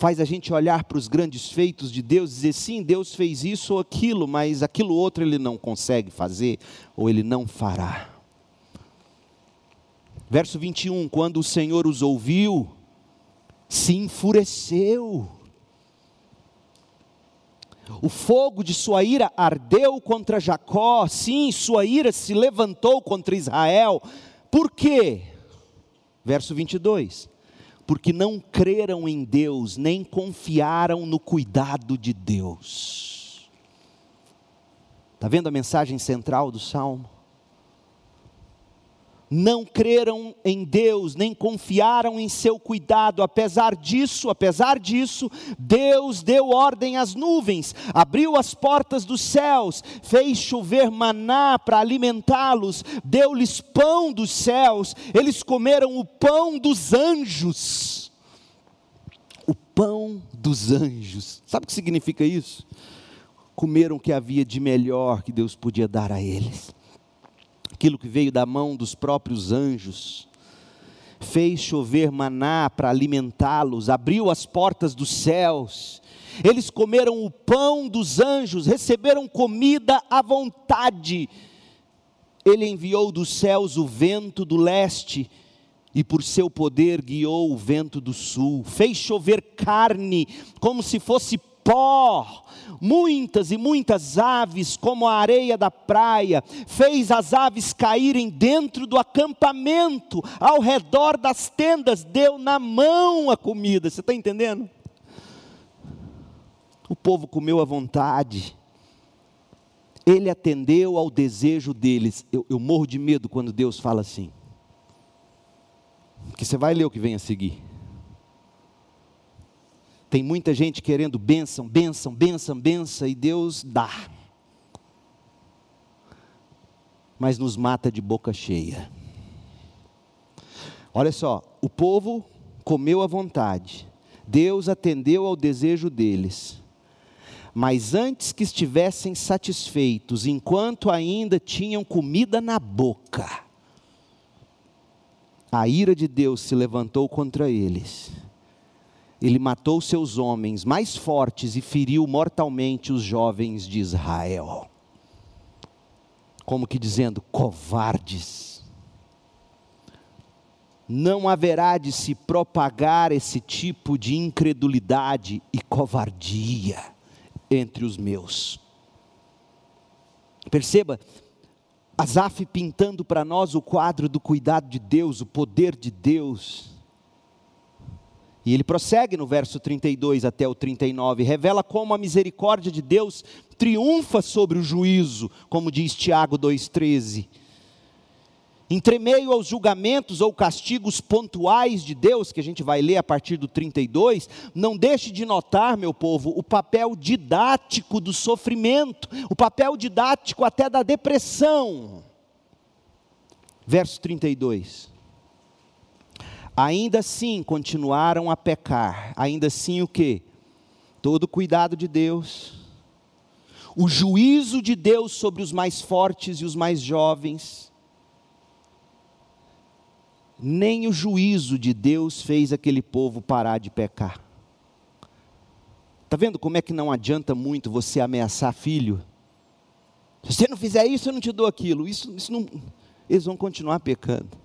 Faz a gente olhar para os grandes feitos de Deus e dizer, sim, Deus fez isso ou aquilo, mas aquilo outro ele não consegue fazer, ou ele não fará. Verso 21, quando o Senhor os ouviu, se enfureceu. O fogo de sua ira ardeu contra Jacó, sim, sua ira se levantou contra Israel. Por quê? Verso 22. Porque não creram em Deus, nem confiaram no cuidado de Deus. Está vendo a mensagem central do salmo? Não creram em Deus, nem confiaram em seu cuidado. Apesar disso, apesar disso, Deus deu ordem às nuvens, abriu as portas dos céus, fez chover maná para alimentá-los, deu-lhes pão dos céus. Eles comeram o pão dos anjos. O pão dos anjos. Sabe o que significa isso? Comeram o que havia de melhor que Deus podia dar a eles aquilo que veio da mão dos próprios anjos, fez chover maná para alimentá-los, abriu as portas dos céus, eles comeram o pão dos anjos, receberam comida à vontade. Ele enviou dos céus o vento do leste, e por seu poder guiou o vento do sul, fez chover carne, como se fosse pó, muitas e muitas aves, como a areia da praia, fez as aves caírem dentro do acampamento, ao redor das tendas, deu na mão a comida, você está entendendo? O povo comeu à vontade, ele atendeu ao desejo deles. Eu, eu morro de medo quando Deus fala assim, porque você vai ler o que vem a seguir. Tem muita gente querendo bênção, bênção, bênção, bênção, e Deus dá. Mas nos mata de boca cheia. Olha só, o povo comeu à vontade, Deus atendeu ao desejo deles. Mas antes que estivessem satisfeitos, enquanto ainda tinham comida na boca, a ira de Deus se levantou contra eles ele matou seus homens mais fortes e feriu mortalmente os jovens de Israel. Como que dizendo, covardes. Não haverá de se propagar esse tipo de incredulidade e covardia entre os meus. Perceba, Asaf pintando para nós o quadro do cuidado de Deus, o poder de Deus e ele prossegue no verso 32 até o 39, revela como a misericórdia de Deus triunfa sobre o juízo, como diz Tiago 2,13. Entre meio aos julgamentos ou castigos pontuais de Deus, que a gente vai ler a partir do 32, não deixe de notar, meu povo, o papel didático do sofrimento, o papel didático até da depressão. Verso 32. Ainda assim continuaram a pecar. Ainda assim o que? Todo o cuidado de Deus, o juízo de Deus sobre os mais fortes e os mais jovens. Nem o juízo de Deus fez aquele povo parar de pecar. Está vendo como é que não adianta muito você ameaçar filho? Se você não fizer isso, eu não te dou aquilo. Isso, isso não, eles vão continuar pecando.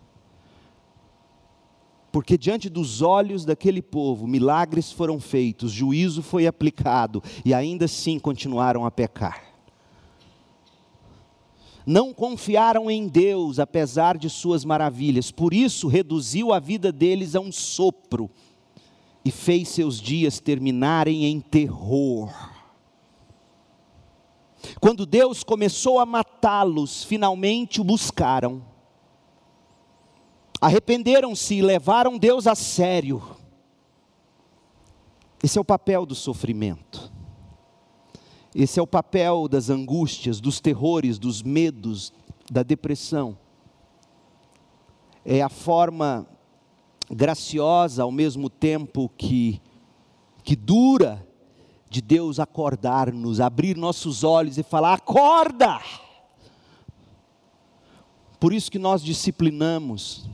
Porque diante dos olhos daquele povo, milagres foram feitos, juízo foi aplicado, e ainda assim continuaram a pecar. Não confiaram em Deus, apesar de suas maravilhas, por isso reduziu a vida deles a um sopro e fez seus dias terminarem em terror. Quando Deus começou a matá-los, finalmente o buscaram. Arrependeram-se e levaram Deus a sério. Esse é o papel do sofrimento. Esse é o papel das angústias, dos terrores, dos medos, da depressão. É a forma graciosa ao mesmo tempo que, que dura de Deus acordar-nos, abrir nossos olhos e falar: acorda! Por isso que nós disciplinamos,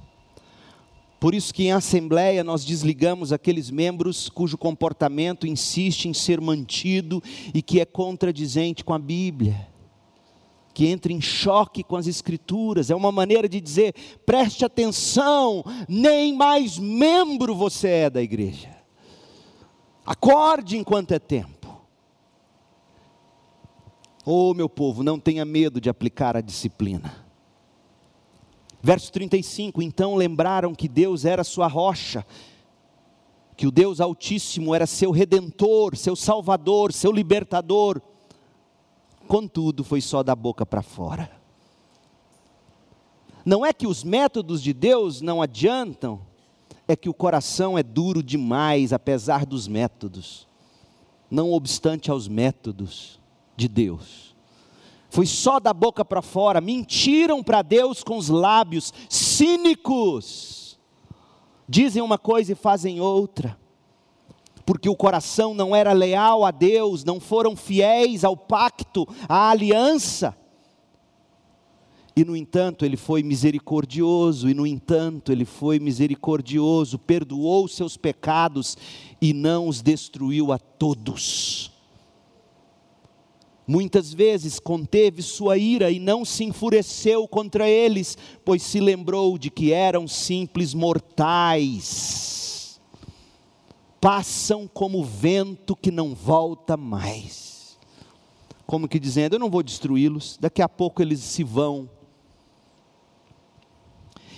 por isso que em assembleia nós desligamos aqueles membros cujo comportamento insiste em ser mantido e que é contradizente com a Bíblia que entra em choque com as Escrituras, é uma maneira de dizer: preste atenção, nem mais membro você é da igreja. Acorde enquanto é tempo. Oh, meu povo, não tenha medo de aplicar a disciplina. Verso 35: Então lembraram que Deus era sua rocha, que o Deus Altíssimo era seu redentor, seu salvador, seu libertador contudo, foi só da boca para fora. Não é que os métodos de Deus não adiantam, é que o coração é duro demais, apesar dos métodos, não obstante aos métodos de Deus. Foi só da boca para fora, mentiram para Deus com os lábios, cínicos, dizem uma coisa e fazem outra porque o coração não era leal a Deus, não foram fiéis ao pacto, à aliança. E no entanto, ele foi misericordioso, e no entanto, ele foi misericordioso, perdoou seus pecados e não os destruiu a todos. Muitas vezes conteve sua ira e não se enfureceu contra eles, pois se lembrou de que eram simples mortais passam como vento que não volta mais. Como que dizendo, eu não vou destruí-los, daqui a pouco eles se vão.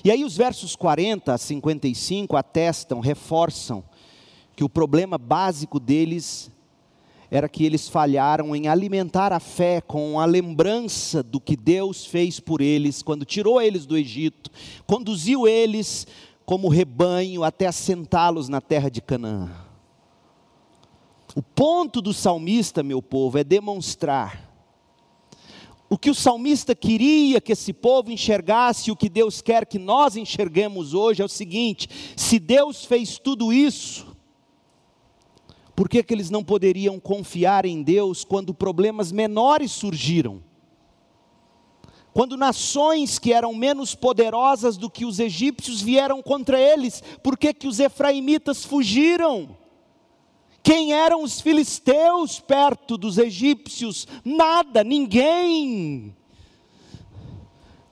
E aí os versos 40 a 55 atestam, reforçam que o problema básico deles era que eles falharam em alimentar a fé com a lembrança do que Deus fez por eles quando tirou eles do Egito, conduziu eles como rebanho até assentá-los na terra de Canaã. O ponto do salmista, meu povo, é demonstrar o que o salmista queria que esse povo enxergasse, o que Deus quer que nós enxerguemos hoje é o seguinte: se Deus fez tudo isso, por que, que eles não poderiam confiar em Deus quando problemas menores surgiram? Quando nações que eram menos poderosas do que os egípcios vieram contra eles, por que, que os efraimitas fugiram? Quem eram os filisteus perto dos egípcios? Nada, ninguém.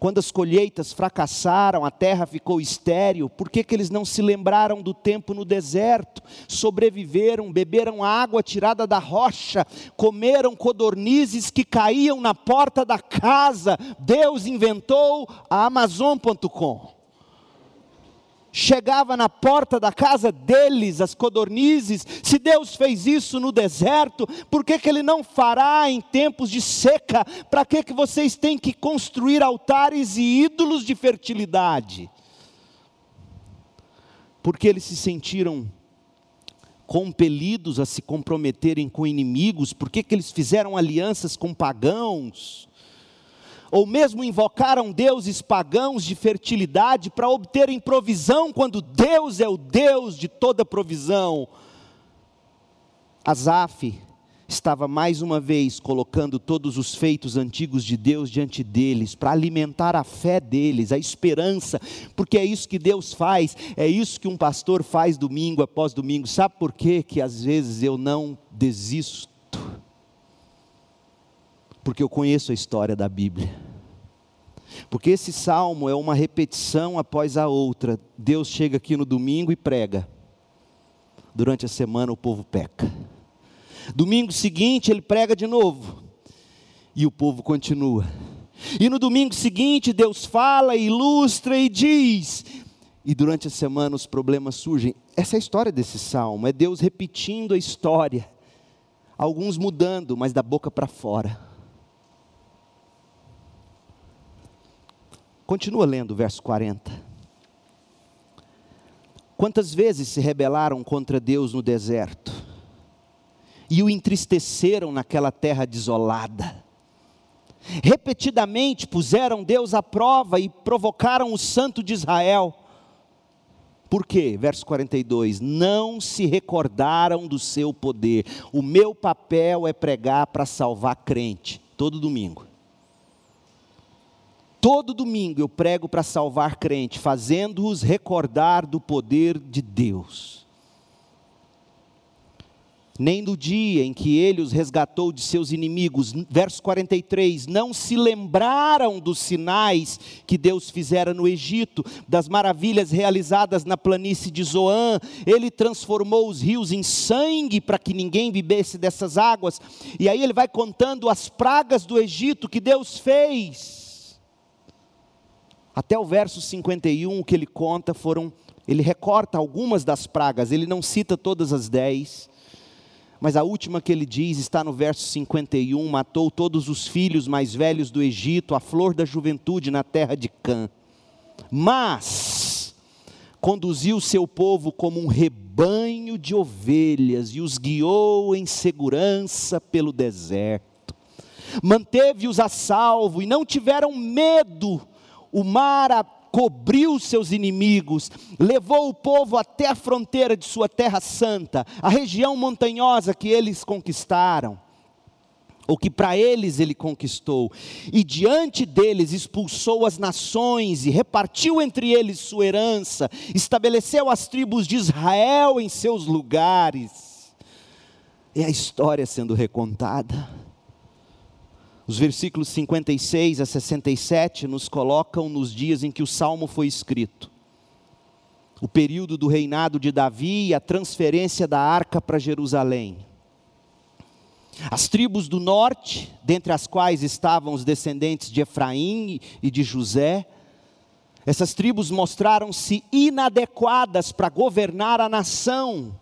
Quando as colheitas fracassaram, a terra ficou estéril, por que, que eles não se lembraram do tempo no deserto? Sobreviveram, beberam água tirada da rocha, comeram codornizes que caíam na porta da casa. Deus inventou a Amazon.com chegava na porta da casa deles, as codornizes. Se Deus fez isso no deserto, por que, que Ele não fará em tempos de seca? Para que, que vocês têm que construir altares e ídolos de fertilidade? Porque eles se sentiram compelidos a se comprometerem com inimigos, por que, que eles fizeram alianças com pagãos? Ou mesmo invocaram deuses pagãos de fertilidade para obterem provisão, quando Deus é o Deus de toda provisão. Asaf estava mais uma vez colocando todos os feitos antigos de Deus diante deles, para alimentar a fé deles, a esperança, porque é isso que Deus faz, é isso que um pastor faz domingo após domingo. Sabe por quê que às vezes eu não desisto? Porque eu conheço a história da Bíblia. Porque esse salmo é uma repetição após a outra. Deus chega aqui no domingo e prega. Durante a semana o povo peca. Domingo seguinte ele prega de novo. E o povo continua. E no domingo seguinte Deus fala, ilustra e diz. E durante a semana os problemas surgem. Essa é a história desse salmo, é Deus repetindo a história. Alguns mudando, mas da boca para fora. Continua lendo o verso 40. Quantas vezes se rebelaram contra Deus no deserto? e o entristeceram naquela terra desolada. Repetidamente puseram Deus à prova e provocaram o santo de Israel. Por quê? Verso 42: Não se recordaram do seu poder. O meu papel é pregar para salvar crente, todo domingo. Todo domingo eu prego para salvar crente, fazendo-os recordar do poder de Deus nem do dia em que ele os resgatou de seus inimigos. Verso 43: Não se lembraram dos sinais que Deus fizera no Egito, das maravilhas realizadas na planície de Zoã. Ele transformou os rios em sangue para que ninguém bebesse dessas águas. E aí ele vai contando as pragas do Egito que Deus fez. Até o verso 51, o que ele conta foram. Ele recorta algumas das pragas, ele não cita todas as dez mas a última que ele diz está no verso 51: matou todos os filhos mais velhos do Egito, a flor da juventude na terra de Cã. Mas conduziu seu povo como um rebanho de ovelhas e os guiou em segurança pelo deserto. Manteve-os a salvo e não tiveram medo. O mar cobriu seus inimigos, levou o povo até a fronteira de sua terra santa, a região montanhosa que eles conquistaram ou que para eles ele conquistou, e diante deles expulsou as nações e repartiu entre eles sua herança, estabeleceu as tribos de Israel em seus lugares. É a história sendo recontada. Os versículos 56 a 67 nos colocam nos dias em que o salmo foi escrito. O período do reinado de Davi e a transferência da arca para Jerusalém. As tribos do norte, dentre as quais estavam os descendentes de Efraim e de José, essas tribos mostraram-se inadequadas para governar a nação,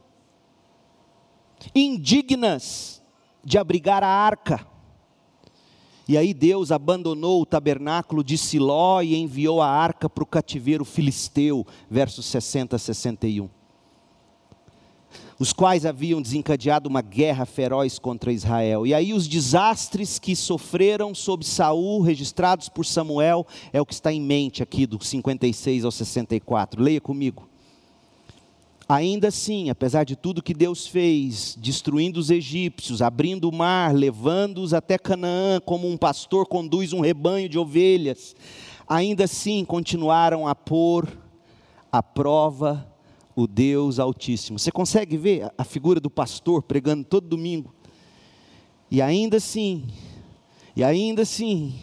indignas de abrigar a arca. E aí Deus abandonou o tabernáculo de Siló e enviou a arca para o cativeiro filisteu, versos 60 a 61. Os quais haviam desencadeado uma guerra feroz contra Israel. E aí os desastres que sofreram sob Saul, registrados por Samuel, é o que está em mente aqui do 56 ao 64. Leia comigo. Ainda assim, apesar de tudo que Deus fez, destruindo os egípcios, abrindo o mar, levando-os até Canaã, como um pastor conduz um rebanho de ovelhas, ainda assim continuaram a pôr à prova o Deus Altíssimo. Você consegue ver a figura do pastor pregando todo domingo? E ainda assim, e ainda assim,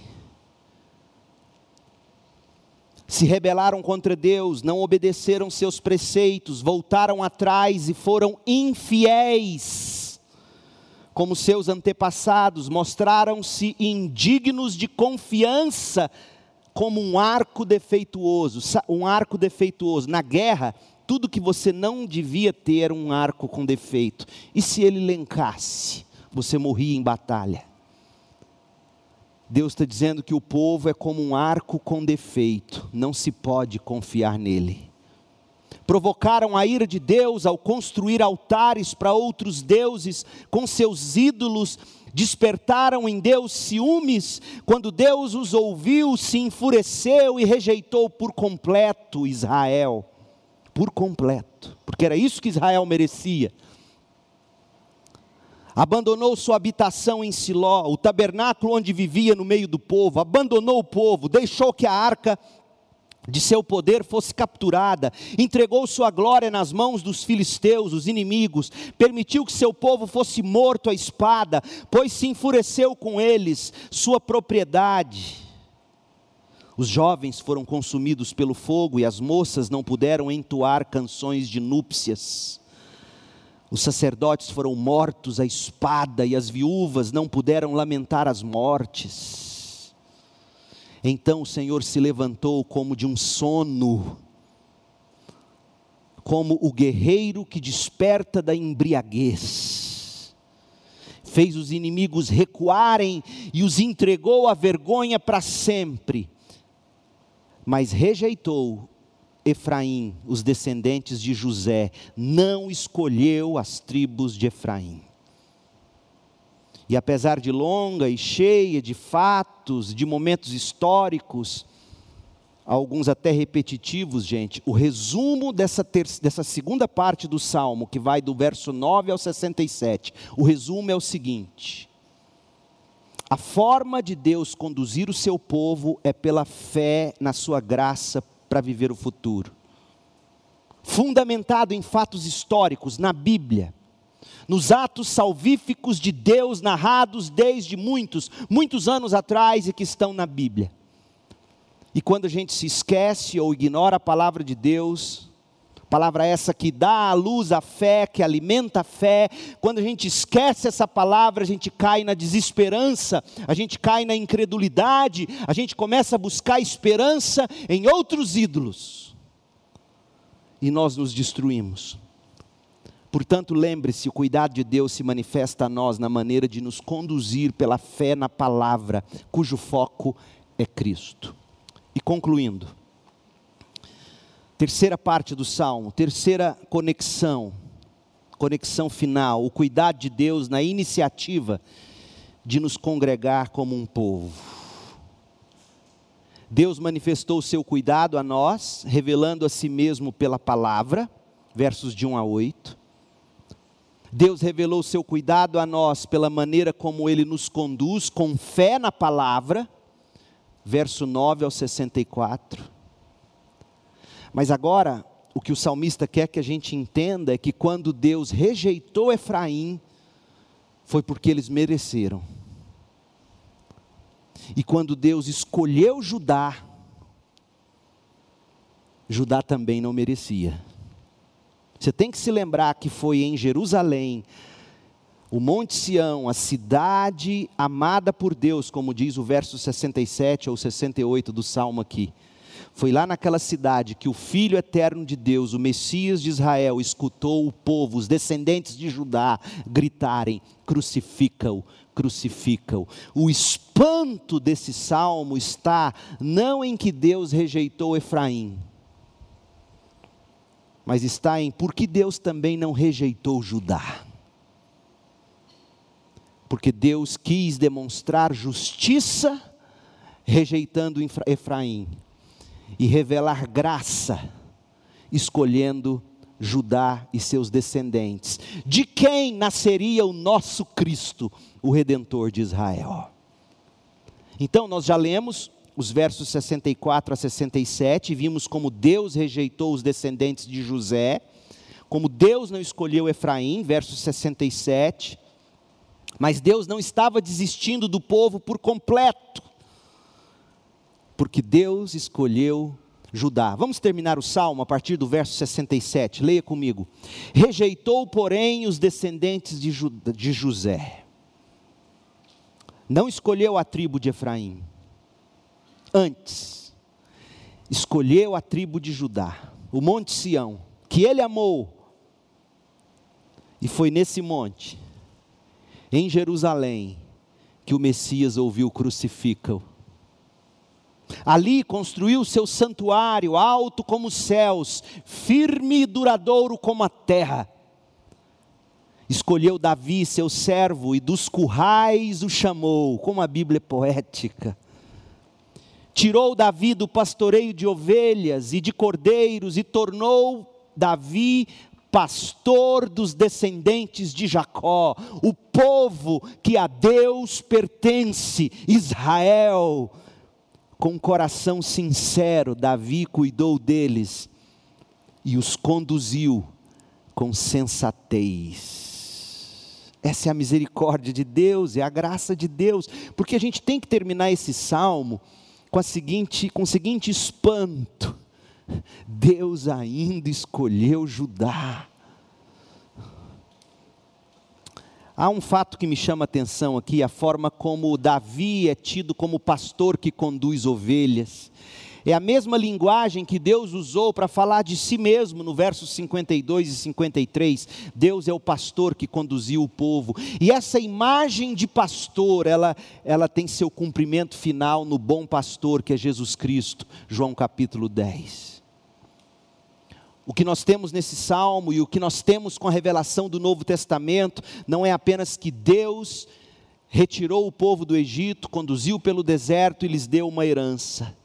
se rebelaram contra Deus, não obedeceram seus preceitos, voltaram atrás e foram infiéis, como seus antepassados, mostraram-se indignos de confiança, como um arco defeituoso. Um arco defeituoso. Na guerra, tudo que você não devia ter um arco com defeito. E se ele lencasse, você morria em batalha. Deus está dizendo que o povo é como um arco com defeito, não se pode confiar nele. Provocaram a ira de Deus ao construir altares para outros deuses com seus ídolos, despertaram em Deus ciúmes, quando Deus os ouviu, se enfureceu e rejeitou por completo Israel. Por completo, porque era isso que Israel merecia abandonou sua habitação em Siló, o tabernáculo onde vivia no meio do povo, abandonou o povo, deixou que a arca de seu poder fosse capturada, entregou sua glória nas mãos dos filisteus, os inimigos, permitiu que seu povo fosse morto à espada, pois se enfureceu com eles, sua propriedade. Os jovens foram consumidos pelo fogo e as moças não puderam entoar canções de núpcias. Os sacerdotes foram mortos à espada e as viúvas não puderam lamentar as mortes. Então o Senhor se levantou como de um sono, como o guerreiro que desperta da embriaguez. Fez os inimigos recuarem e os entregou à vergonha para sempre. Mas rejeitou Efraim, os descendentes de José, não escolheu as tribos de Efraim. E apesar de longa e cheia de fatos, de momentos históricos, alguns até repetitivos, gente, o resumo dessa, ter, dessa segunda parte do salmo, que vai do verso 9 ao 67, o resumo é o seguinte: a forma de Deus conduzir o seu povo é pela fé na sua graça para viver o futuro. Fundamentado em fatos históricos, na Bíblia nos atos salvíficos de Deus narrados desde muitos, muitos anos atrás e que estão na Bíblia. E quando a gente se esquece ou ignora a palavra de Deus, palavra essa que dá à luz a fé, que alimenta a fé, quando a gente esquece essa palavra, a gente cai na desesperança, a gente cai na incredulidade, a gente começa a buscar esperança em outros ídolos. E nós nos destruímos. Portanto, lembre-se: o cuidado de Deus se manifesta a nós na maneira de nos conduzir pela fé na palavra, cujo foco é Cristo. E concluindo, terceira parte do salmo, terceira conexão, conexão final, o cuidado de Deus na iniciativa de nos congregar como um povo. Deus manifestou o seu cuidado a nós, revelando a si mesmo pela palavra, versos de 1 a 8. Deus revelou o seu cuidado a nós pela maneira como ele nos conduz com fé na palavra, verso 9 ao 64. Mas agora, o que o salmista quer que a gente entenda é que quando Deus rejeitou Efraim, foi porque eles mereceram. E quando Deus escolheu Judá, Judá também não merecia. Você tem que se lembrar que foi em Jerusalém, o Monte Sião, a cidade amada por Deus, como diz o verso 67 ou 68 do salmo aqui. Foi lá naquela cidade que o Filho eterno de Deus, o Messias de Israel, escutou o povo, os descendentes de Judá, gritarem: crucifica-o, crucifica-o. O espanto desse salmo está não em que Deus rejeitou Efraim, mas está em por que Deus também não rejeitou Judá. Porque Deus quis demonstrar justiça rejeitando Efraim e revelar graça escolhendo Judá e seus descendentes. De quem nasceria o nosso Cristo, o redentor de Israel? Então nós já lemos os versos 64 a 67, vimos como Deus rejeitou os descendentes de José, como Deus não escolheu Efraim, verso 67. Mas Deus não estava desistindo do povo por completo, porque Deus escolheu Judá. Vamos terminar o salmo a partir do verso 67, leia comigo. Rejeitou, porém, os descendentes de, de José, não escolheu a tribo de Efraim antes, escolheu a tribo de Judá, o Monte Sião, que ele amou, e foi nesse monte, em Jerusalém, que o Messias ouviu crucifica-o. Ali construiu seu santuário, alto como os céus, firme e duradouro como a terra. Escolheu Davi, seu servo, e dos currais o chamou, como a Bíblia é poética tirou Davi do pastoreio de ovelhas e de cordeiros e tornou Davi pastor dos descendentes de Jacó, o povo que a Deus pertence, Israel. Com coração sincero, Davi cuidou deles e os conduziu com sensatez. Essa é a misericórdia de Deus, é a graça de Deus, porque a gente tem que terminar esse salmo com, a seguinte, com o seguinte espanto: Deus ainda escolheu Judá. Há um fato que me chama a atenção aqui, a forma como Davi é tido como pastor que conduz ovelhas. É a mesma linguagem que Deus usou para falar de si mesmo no versos 52 e 53. Deus é o pastor que conduziu o povo. E essa imagem de pastor, ela, ela tem seu cumprimento final no bom pastor que é Jesus Cristo. João capítulo 10. O que nós temos nesse salmo e o que nós temos com a revelação do Novo Testamento não é apenas que Deus retirou o povo do Egito, conduziu pelo deserto e lhes deu uma herança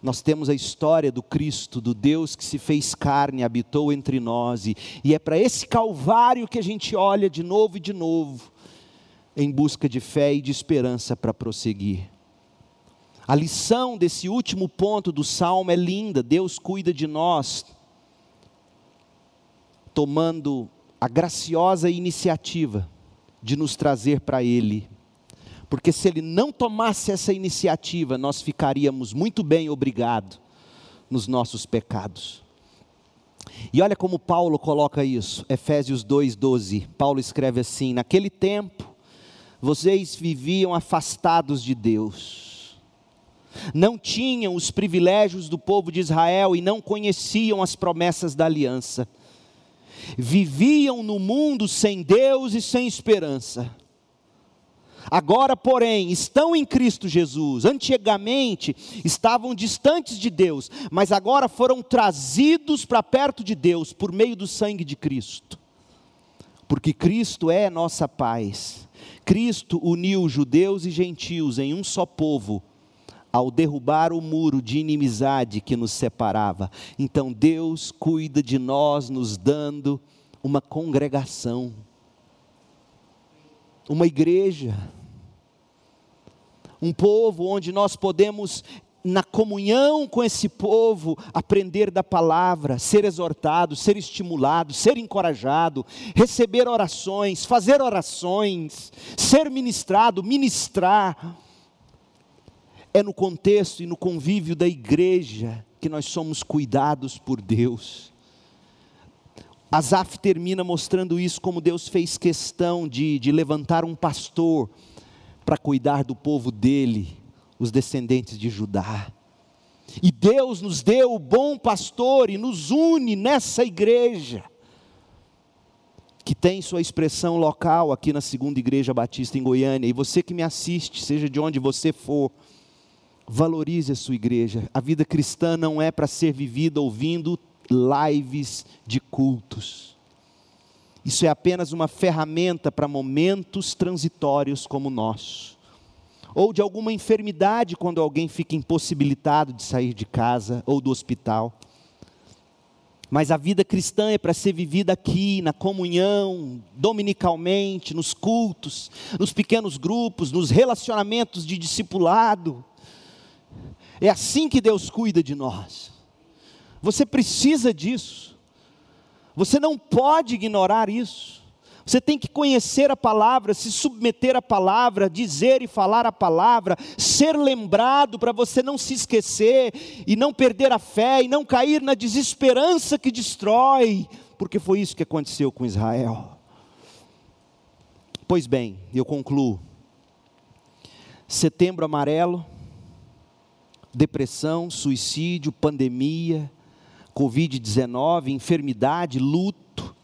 nós temos a história do Cristo, do Deus que se fez carne, habitou entre nós, e, e é para esse Calvário que a gente olha de novo e de novo, em busca de fé e de esperança para prosseguir. A lição desse último ponto do salmo é linda: Deus cuida de nós, tomando a graciosa iniciativa de nos trazer para Ele porque se ele não tomasse essa iniciativa, nós ficaríamos muito bem obrigado nos nossos pecados. E olha como Paulo coloca isso, Efésios 2:12. Paulo escreve assim: Naquele tempo, vocês viviam afastados de Deus, não tinham os privilégios do povo de Israel e não conheciam as promessas da aliança, viviam no mundo sem Deus e sem esperança. Agora, porém, estão em Cristo Jesus. Antigamente estavam distantes de Deus, mas agora foram trazidos para perto de Deus por meio do sangue de Cristo. Porque Cristo é nossa paz. Cristo uniu judeus e gentios em um só povo ao derrubar o muro de inimizade que nos separava. Então Deus cuida de nós, nos dando uma congregação, uma igreja um povo onde nós podemos na comunhão com esse povo, aprender da palavra, ser exortado, ser estimulado, ser encorajado, receber orações, fazer orações, ser ministrado, ministrar. É no contexto e no convívio da igreja que nós somos cuidados por Deus. Asaf termina mostrando isso, como Deus fez questão de, de levantar um pastor para cuidar do povo dele, os descendentes de Judá. E Deus nos deu o bom pastor e nos une nessa igreja, que tem sua expressão local aqui na segunda igreja batista em Goiânia. E você que me assiste, seja de onde você for, valorize a sua igreja. A vida cristã não é para ser vivida ouvindo lives de cultos. Isso é apenas uma ferramenta para momentos transitórios como o nosso. Ou de alguma enfermidade, quando alguém fica impossibilitado de sair de casa ou do hospital. Mas a vida cristã é para ser vivida aqui, na comunhão, dominicalmente, nos cultos, nos pequenos grupos, nos relacionamentos de discipulado. É assim que Deus cuida de nós. Você precisa disso. Você não pode ignorar isso. Você tem que conhecer a palavra, se submeter à palavra, dizer e falar a palavra, ser lembrado para você não se esquecer e não perder a fé e não cair na desesperança que destrói, porque foi isso que aconteceu com Israel. Pois bem, eu concluo. Setembro amarelo, depressão, suicídio, pandemia, Covid-19, enfermidade, luto,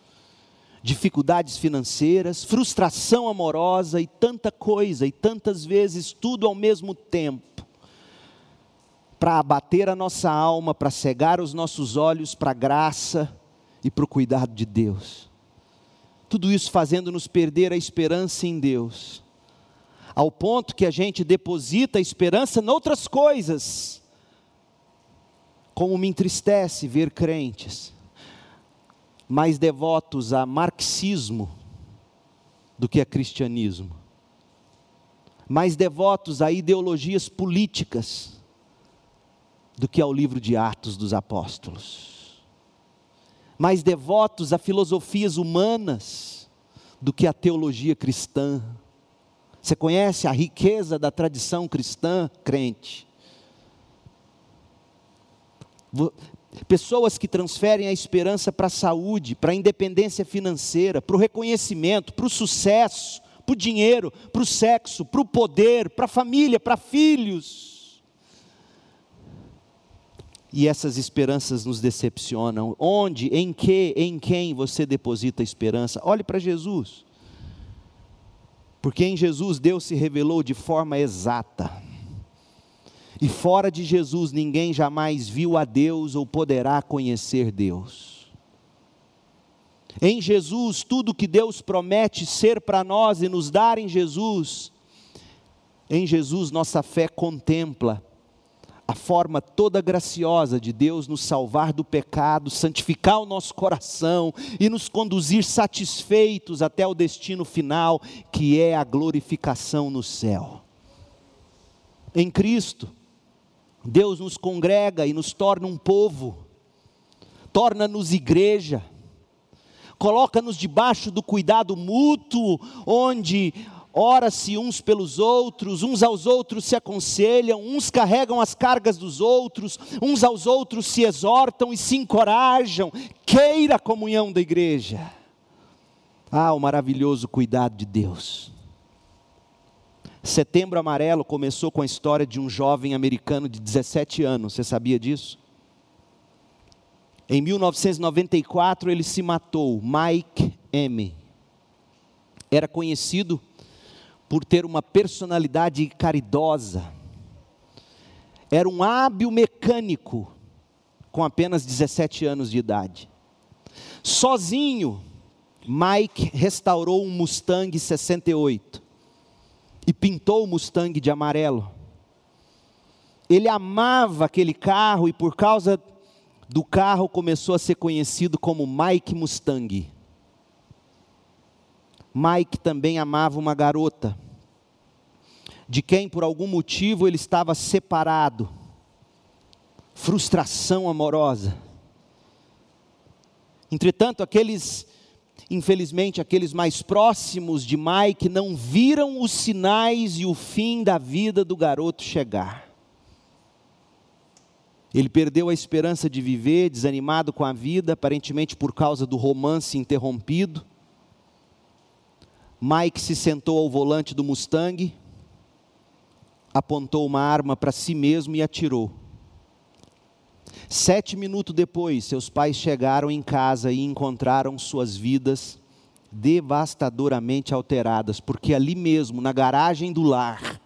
dificuldades financeiras, frustração amorosa e tanta coisa, e tantas vezes tudo ao mesmo tempo, para abater a nossa alma, para cegar os nossos olhos para a graça e para o cuidado de Deus. Tudo isso fazendo-nos perder a esperança em Deus, ao ponto que a gente deposita esperança em outras coisas. Como me entristece ver crentes mais devotos a marxismo do que a cristianismo, mais devotos a ideologias políticas do que ao livro de Atos dos Apóstolos, mais devotos a filosofias humanas do que a teologia cristã. Você conhece a riqueza da tradição cristã crente? Pessoas que transferem a esperança para a saúde, para a independência financeira, para o reconhecimento, para o sucesso, para o dinheiro, para o sexo, para o poder, para a família, para filhos. E essas esperanças nos decepcionam. Onde, em que, em quem você deposita a esperança? Olhe para Jesus. Porque em Jesus Deus se revelou de forma exata. E fora de Jesus ninguém jamais viu a Deus ou poderá conhecer Deus. Em Jesus, tudo que Deus promete ser para nós e nos dar em Jesus, em Jesus nossa fé contempla a forma toda graciosa de Deus nos salvar do pecado, santificar o nosso coração e nos conduzir satisfeitos até o destino final, que é a glorificação no céu. Em Cristo, Deus nos congrega e nos torna um povo, torna-nos igreja, coloca-nos debaixo do cuidado mútuo, onde ora-se uns pelos outros, uns aos outros se aconselham, uns carregam as cargas dos outros, uns aos outros se exortam e se encorajam. Queira a comunhão da igreja. Ah, o maravilhoso cuidado de Deus. Setembro Amarelo começou com a história de um jovem americano de 17 anos, você sabia disso? Em 1994 ele se matou, Mike M. Era conhecido por ter uma personalidade caridosa. Era um hábil mecânico com apenas 17 anos de idade. Sozinho, Mike restaurou um Mustang 68 e pintou o Mustang de amarelo. Ele amava aquele carro e por causa do carro começou a ser conhecido como Mike Mustang. Mike também amava uma garota, de quem por algum motivo ele estava separado. Frustração amorosa. Entretanto, aqueles Infelizmente, aqueles mais próximos de Mike não viram os sinais e o fim da vida do garoto chegar. Ele perdeu a esperança de viver, desanimado com a vida, aparentemente por causa do romance interrompido. Mike se sentou ao volante do Mustang, apontou uma arma para si mesmo e atirou. Sete minutos depois, seus pais chegaram em casa e encontraram suas vidas devastadoramente alteradas, porque ali mesmo, na garagem do lar,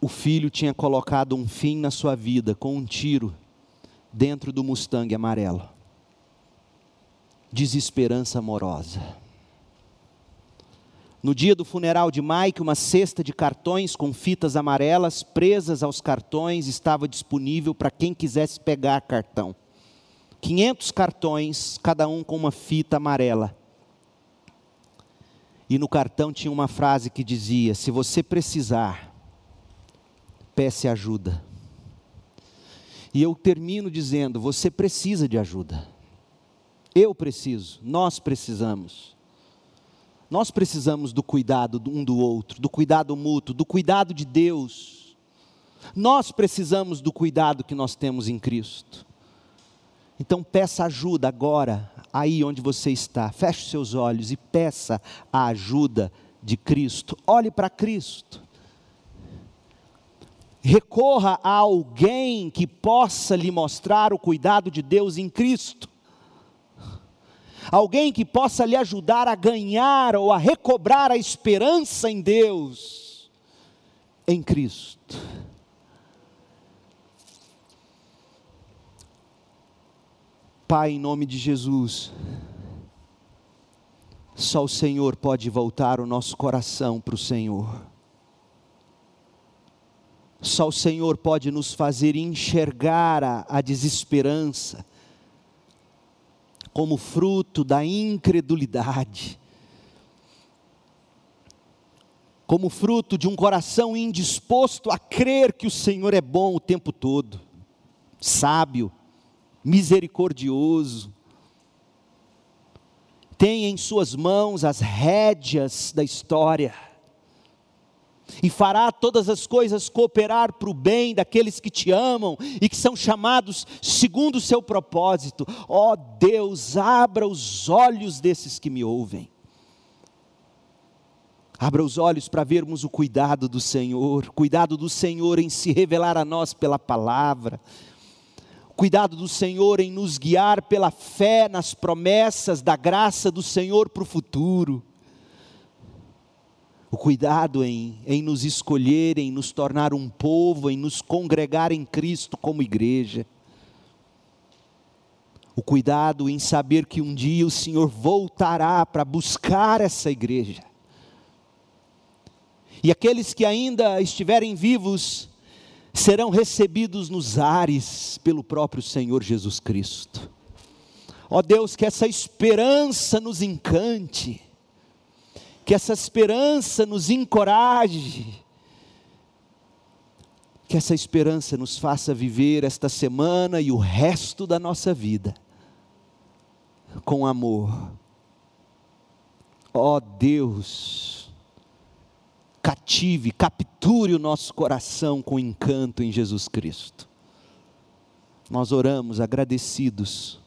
o filho tinha colocado um fim na sua vida com um tiro dentro do Mustang amarelo. Desesperança amorosa. No dia do funeral de Mike, uma cesta de cartões com fitas amarelas presas aos cartões estava disponível para quem quisesse pegar cartão. 500 cartões, cada um com uma fita amarela. E no cartão tinha uma frase que dizia: Se você precisar, peça ajuda. E eu termino dizendo: Você precisa de ajuda. Eu preciso, nós precisamos. Nós precisamos do cuidado um do outro, do cuidado mútuo, do cuidado de Deus. Nós precisamos do cuidado que nós temos em Cristo. Então peça ajuda agora, aí onde você está. Feche seus olhos e peça a ajuda de Cristo. Olhe para Cristo. Recorra a alguém que possa lhe mostrar o cuidado de Deus em Cristo alguém que possa lhe ajudar a ganhar ou a recobrar a esperança em Deus, em Cristo. Pai, em nome de Jesus, só o Senhor pode voltar o nosso coração para o Senhor. Só o Senhor pode nos fazer enxergar a, a desesperança, como fruto da incredulidade, como fruto de um coração indisposto a crer que o Senhor é bom o tempo todo, sábio, misericordioso, tem em suas mãos as rédeas da história e fará todas as coisas cooperar para o bem daqueles que te amam e que são chamados segundo o seu propósito. Ó oh Deus, abra os olhos desses que me ouvem. Abra os olhos para vermos o cuidado do Senhor, cuidado do Senhor em se revelar a nós pela palavra, cuidado do Senhor em nos guiar pela fé nas promessas da graça do Senhor para o futuro o cuidado em, em nos escolher, em nos tornar um povo, em nos congregar em Cristo como igreja. O cuidado em saber que um dia o Senhor voltará para buscar essa igreja. E aqueles que ainda estiverem vivos serão recebidos nos ares pelo próprio Senhor Jesus Cristo. Ó Deus, que essa esperança nos encante que essa esperança nos encoraje, que essa esperança nos faça viver esta semana e o resto da nossa vida com amor. Ó oh Deus, cative, capture o nosso coração com encanto em Jesus Cristo. Nós oramos agradecidos,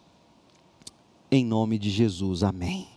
em nome de Jesus, amém.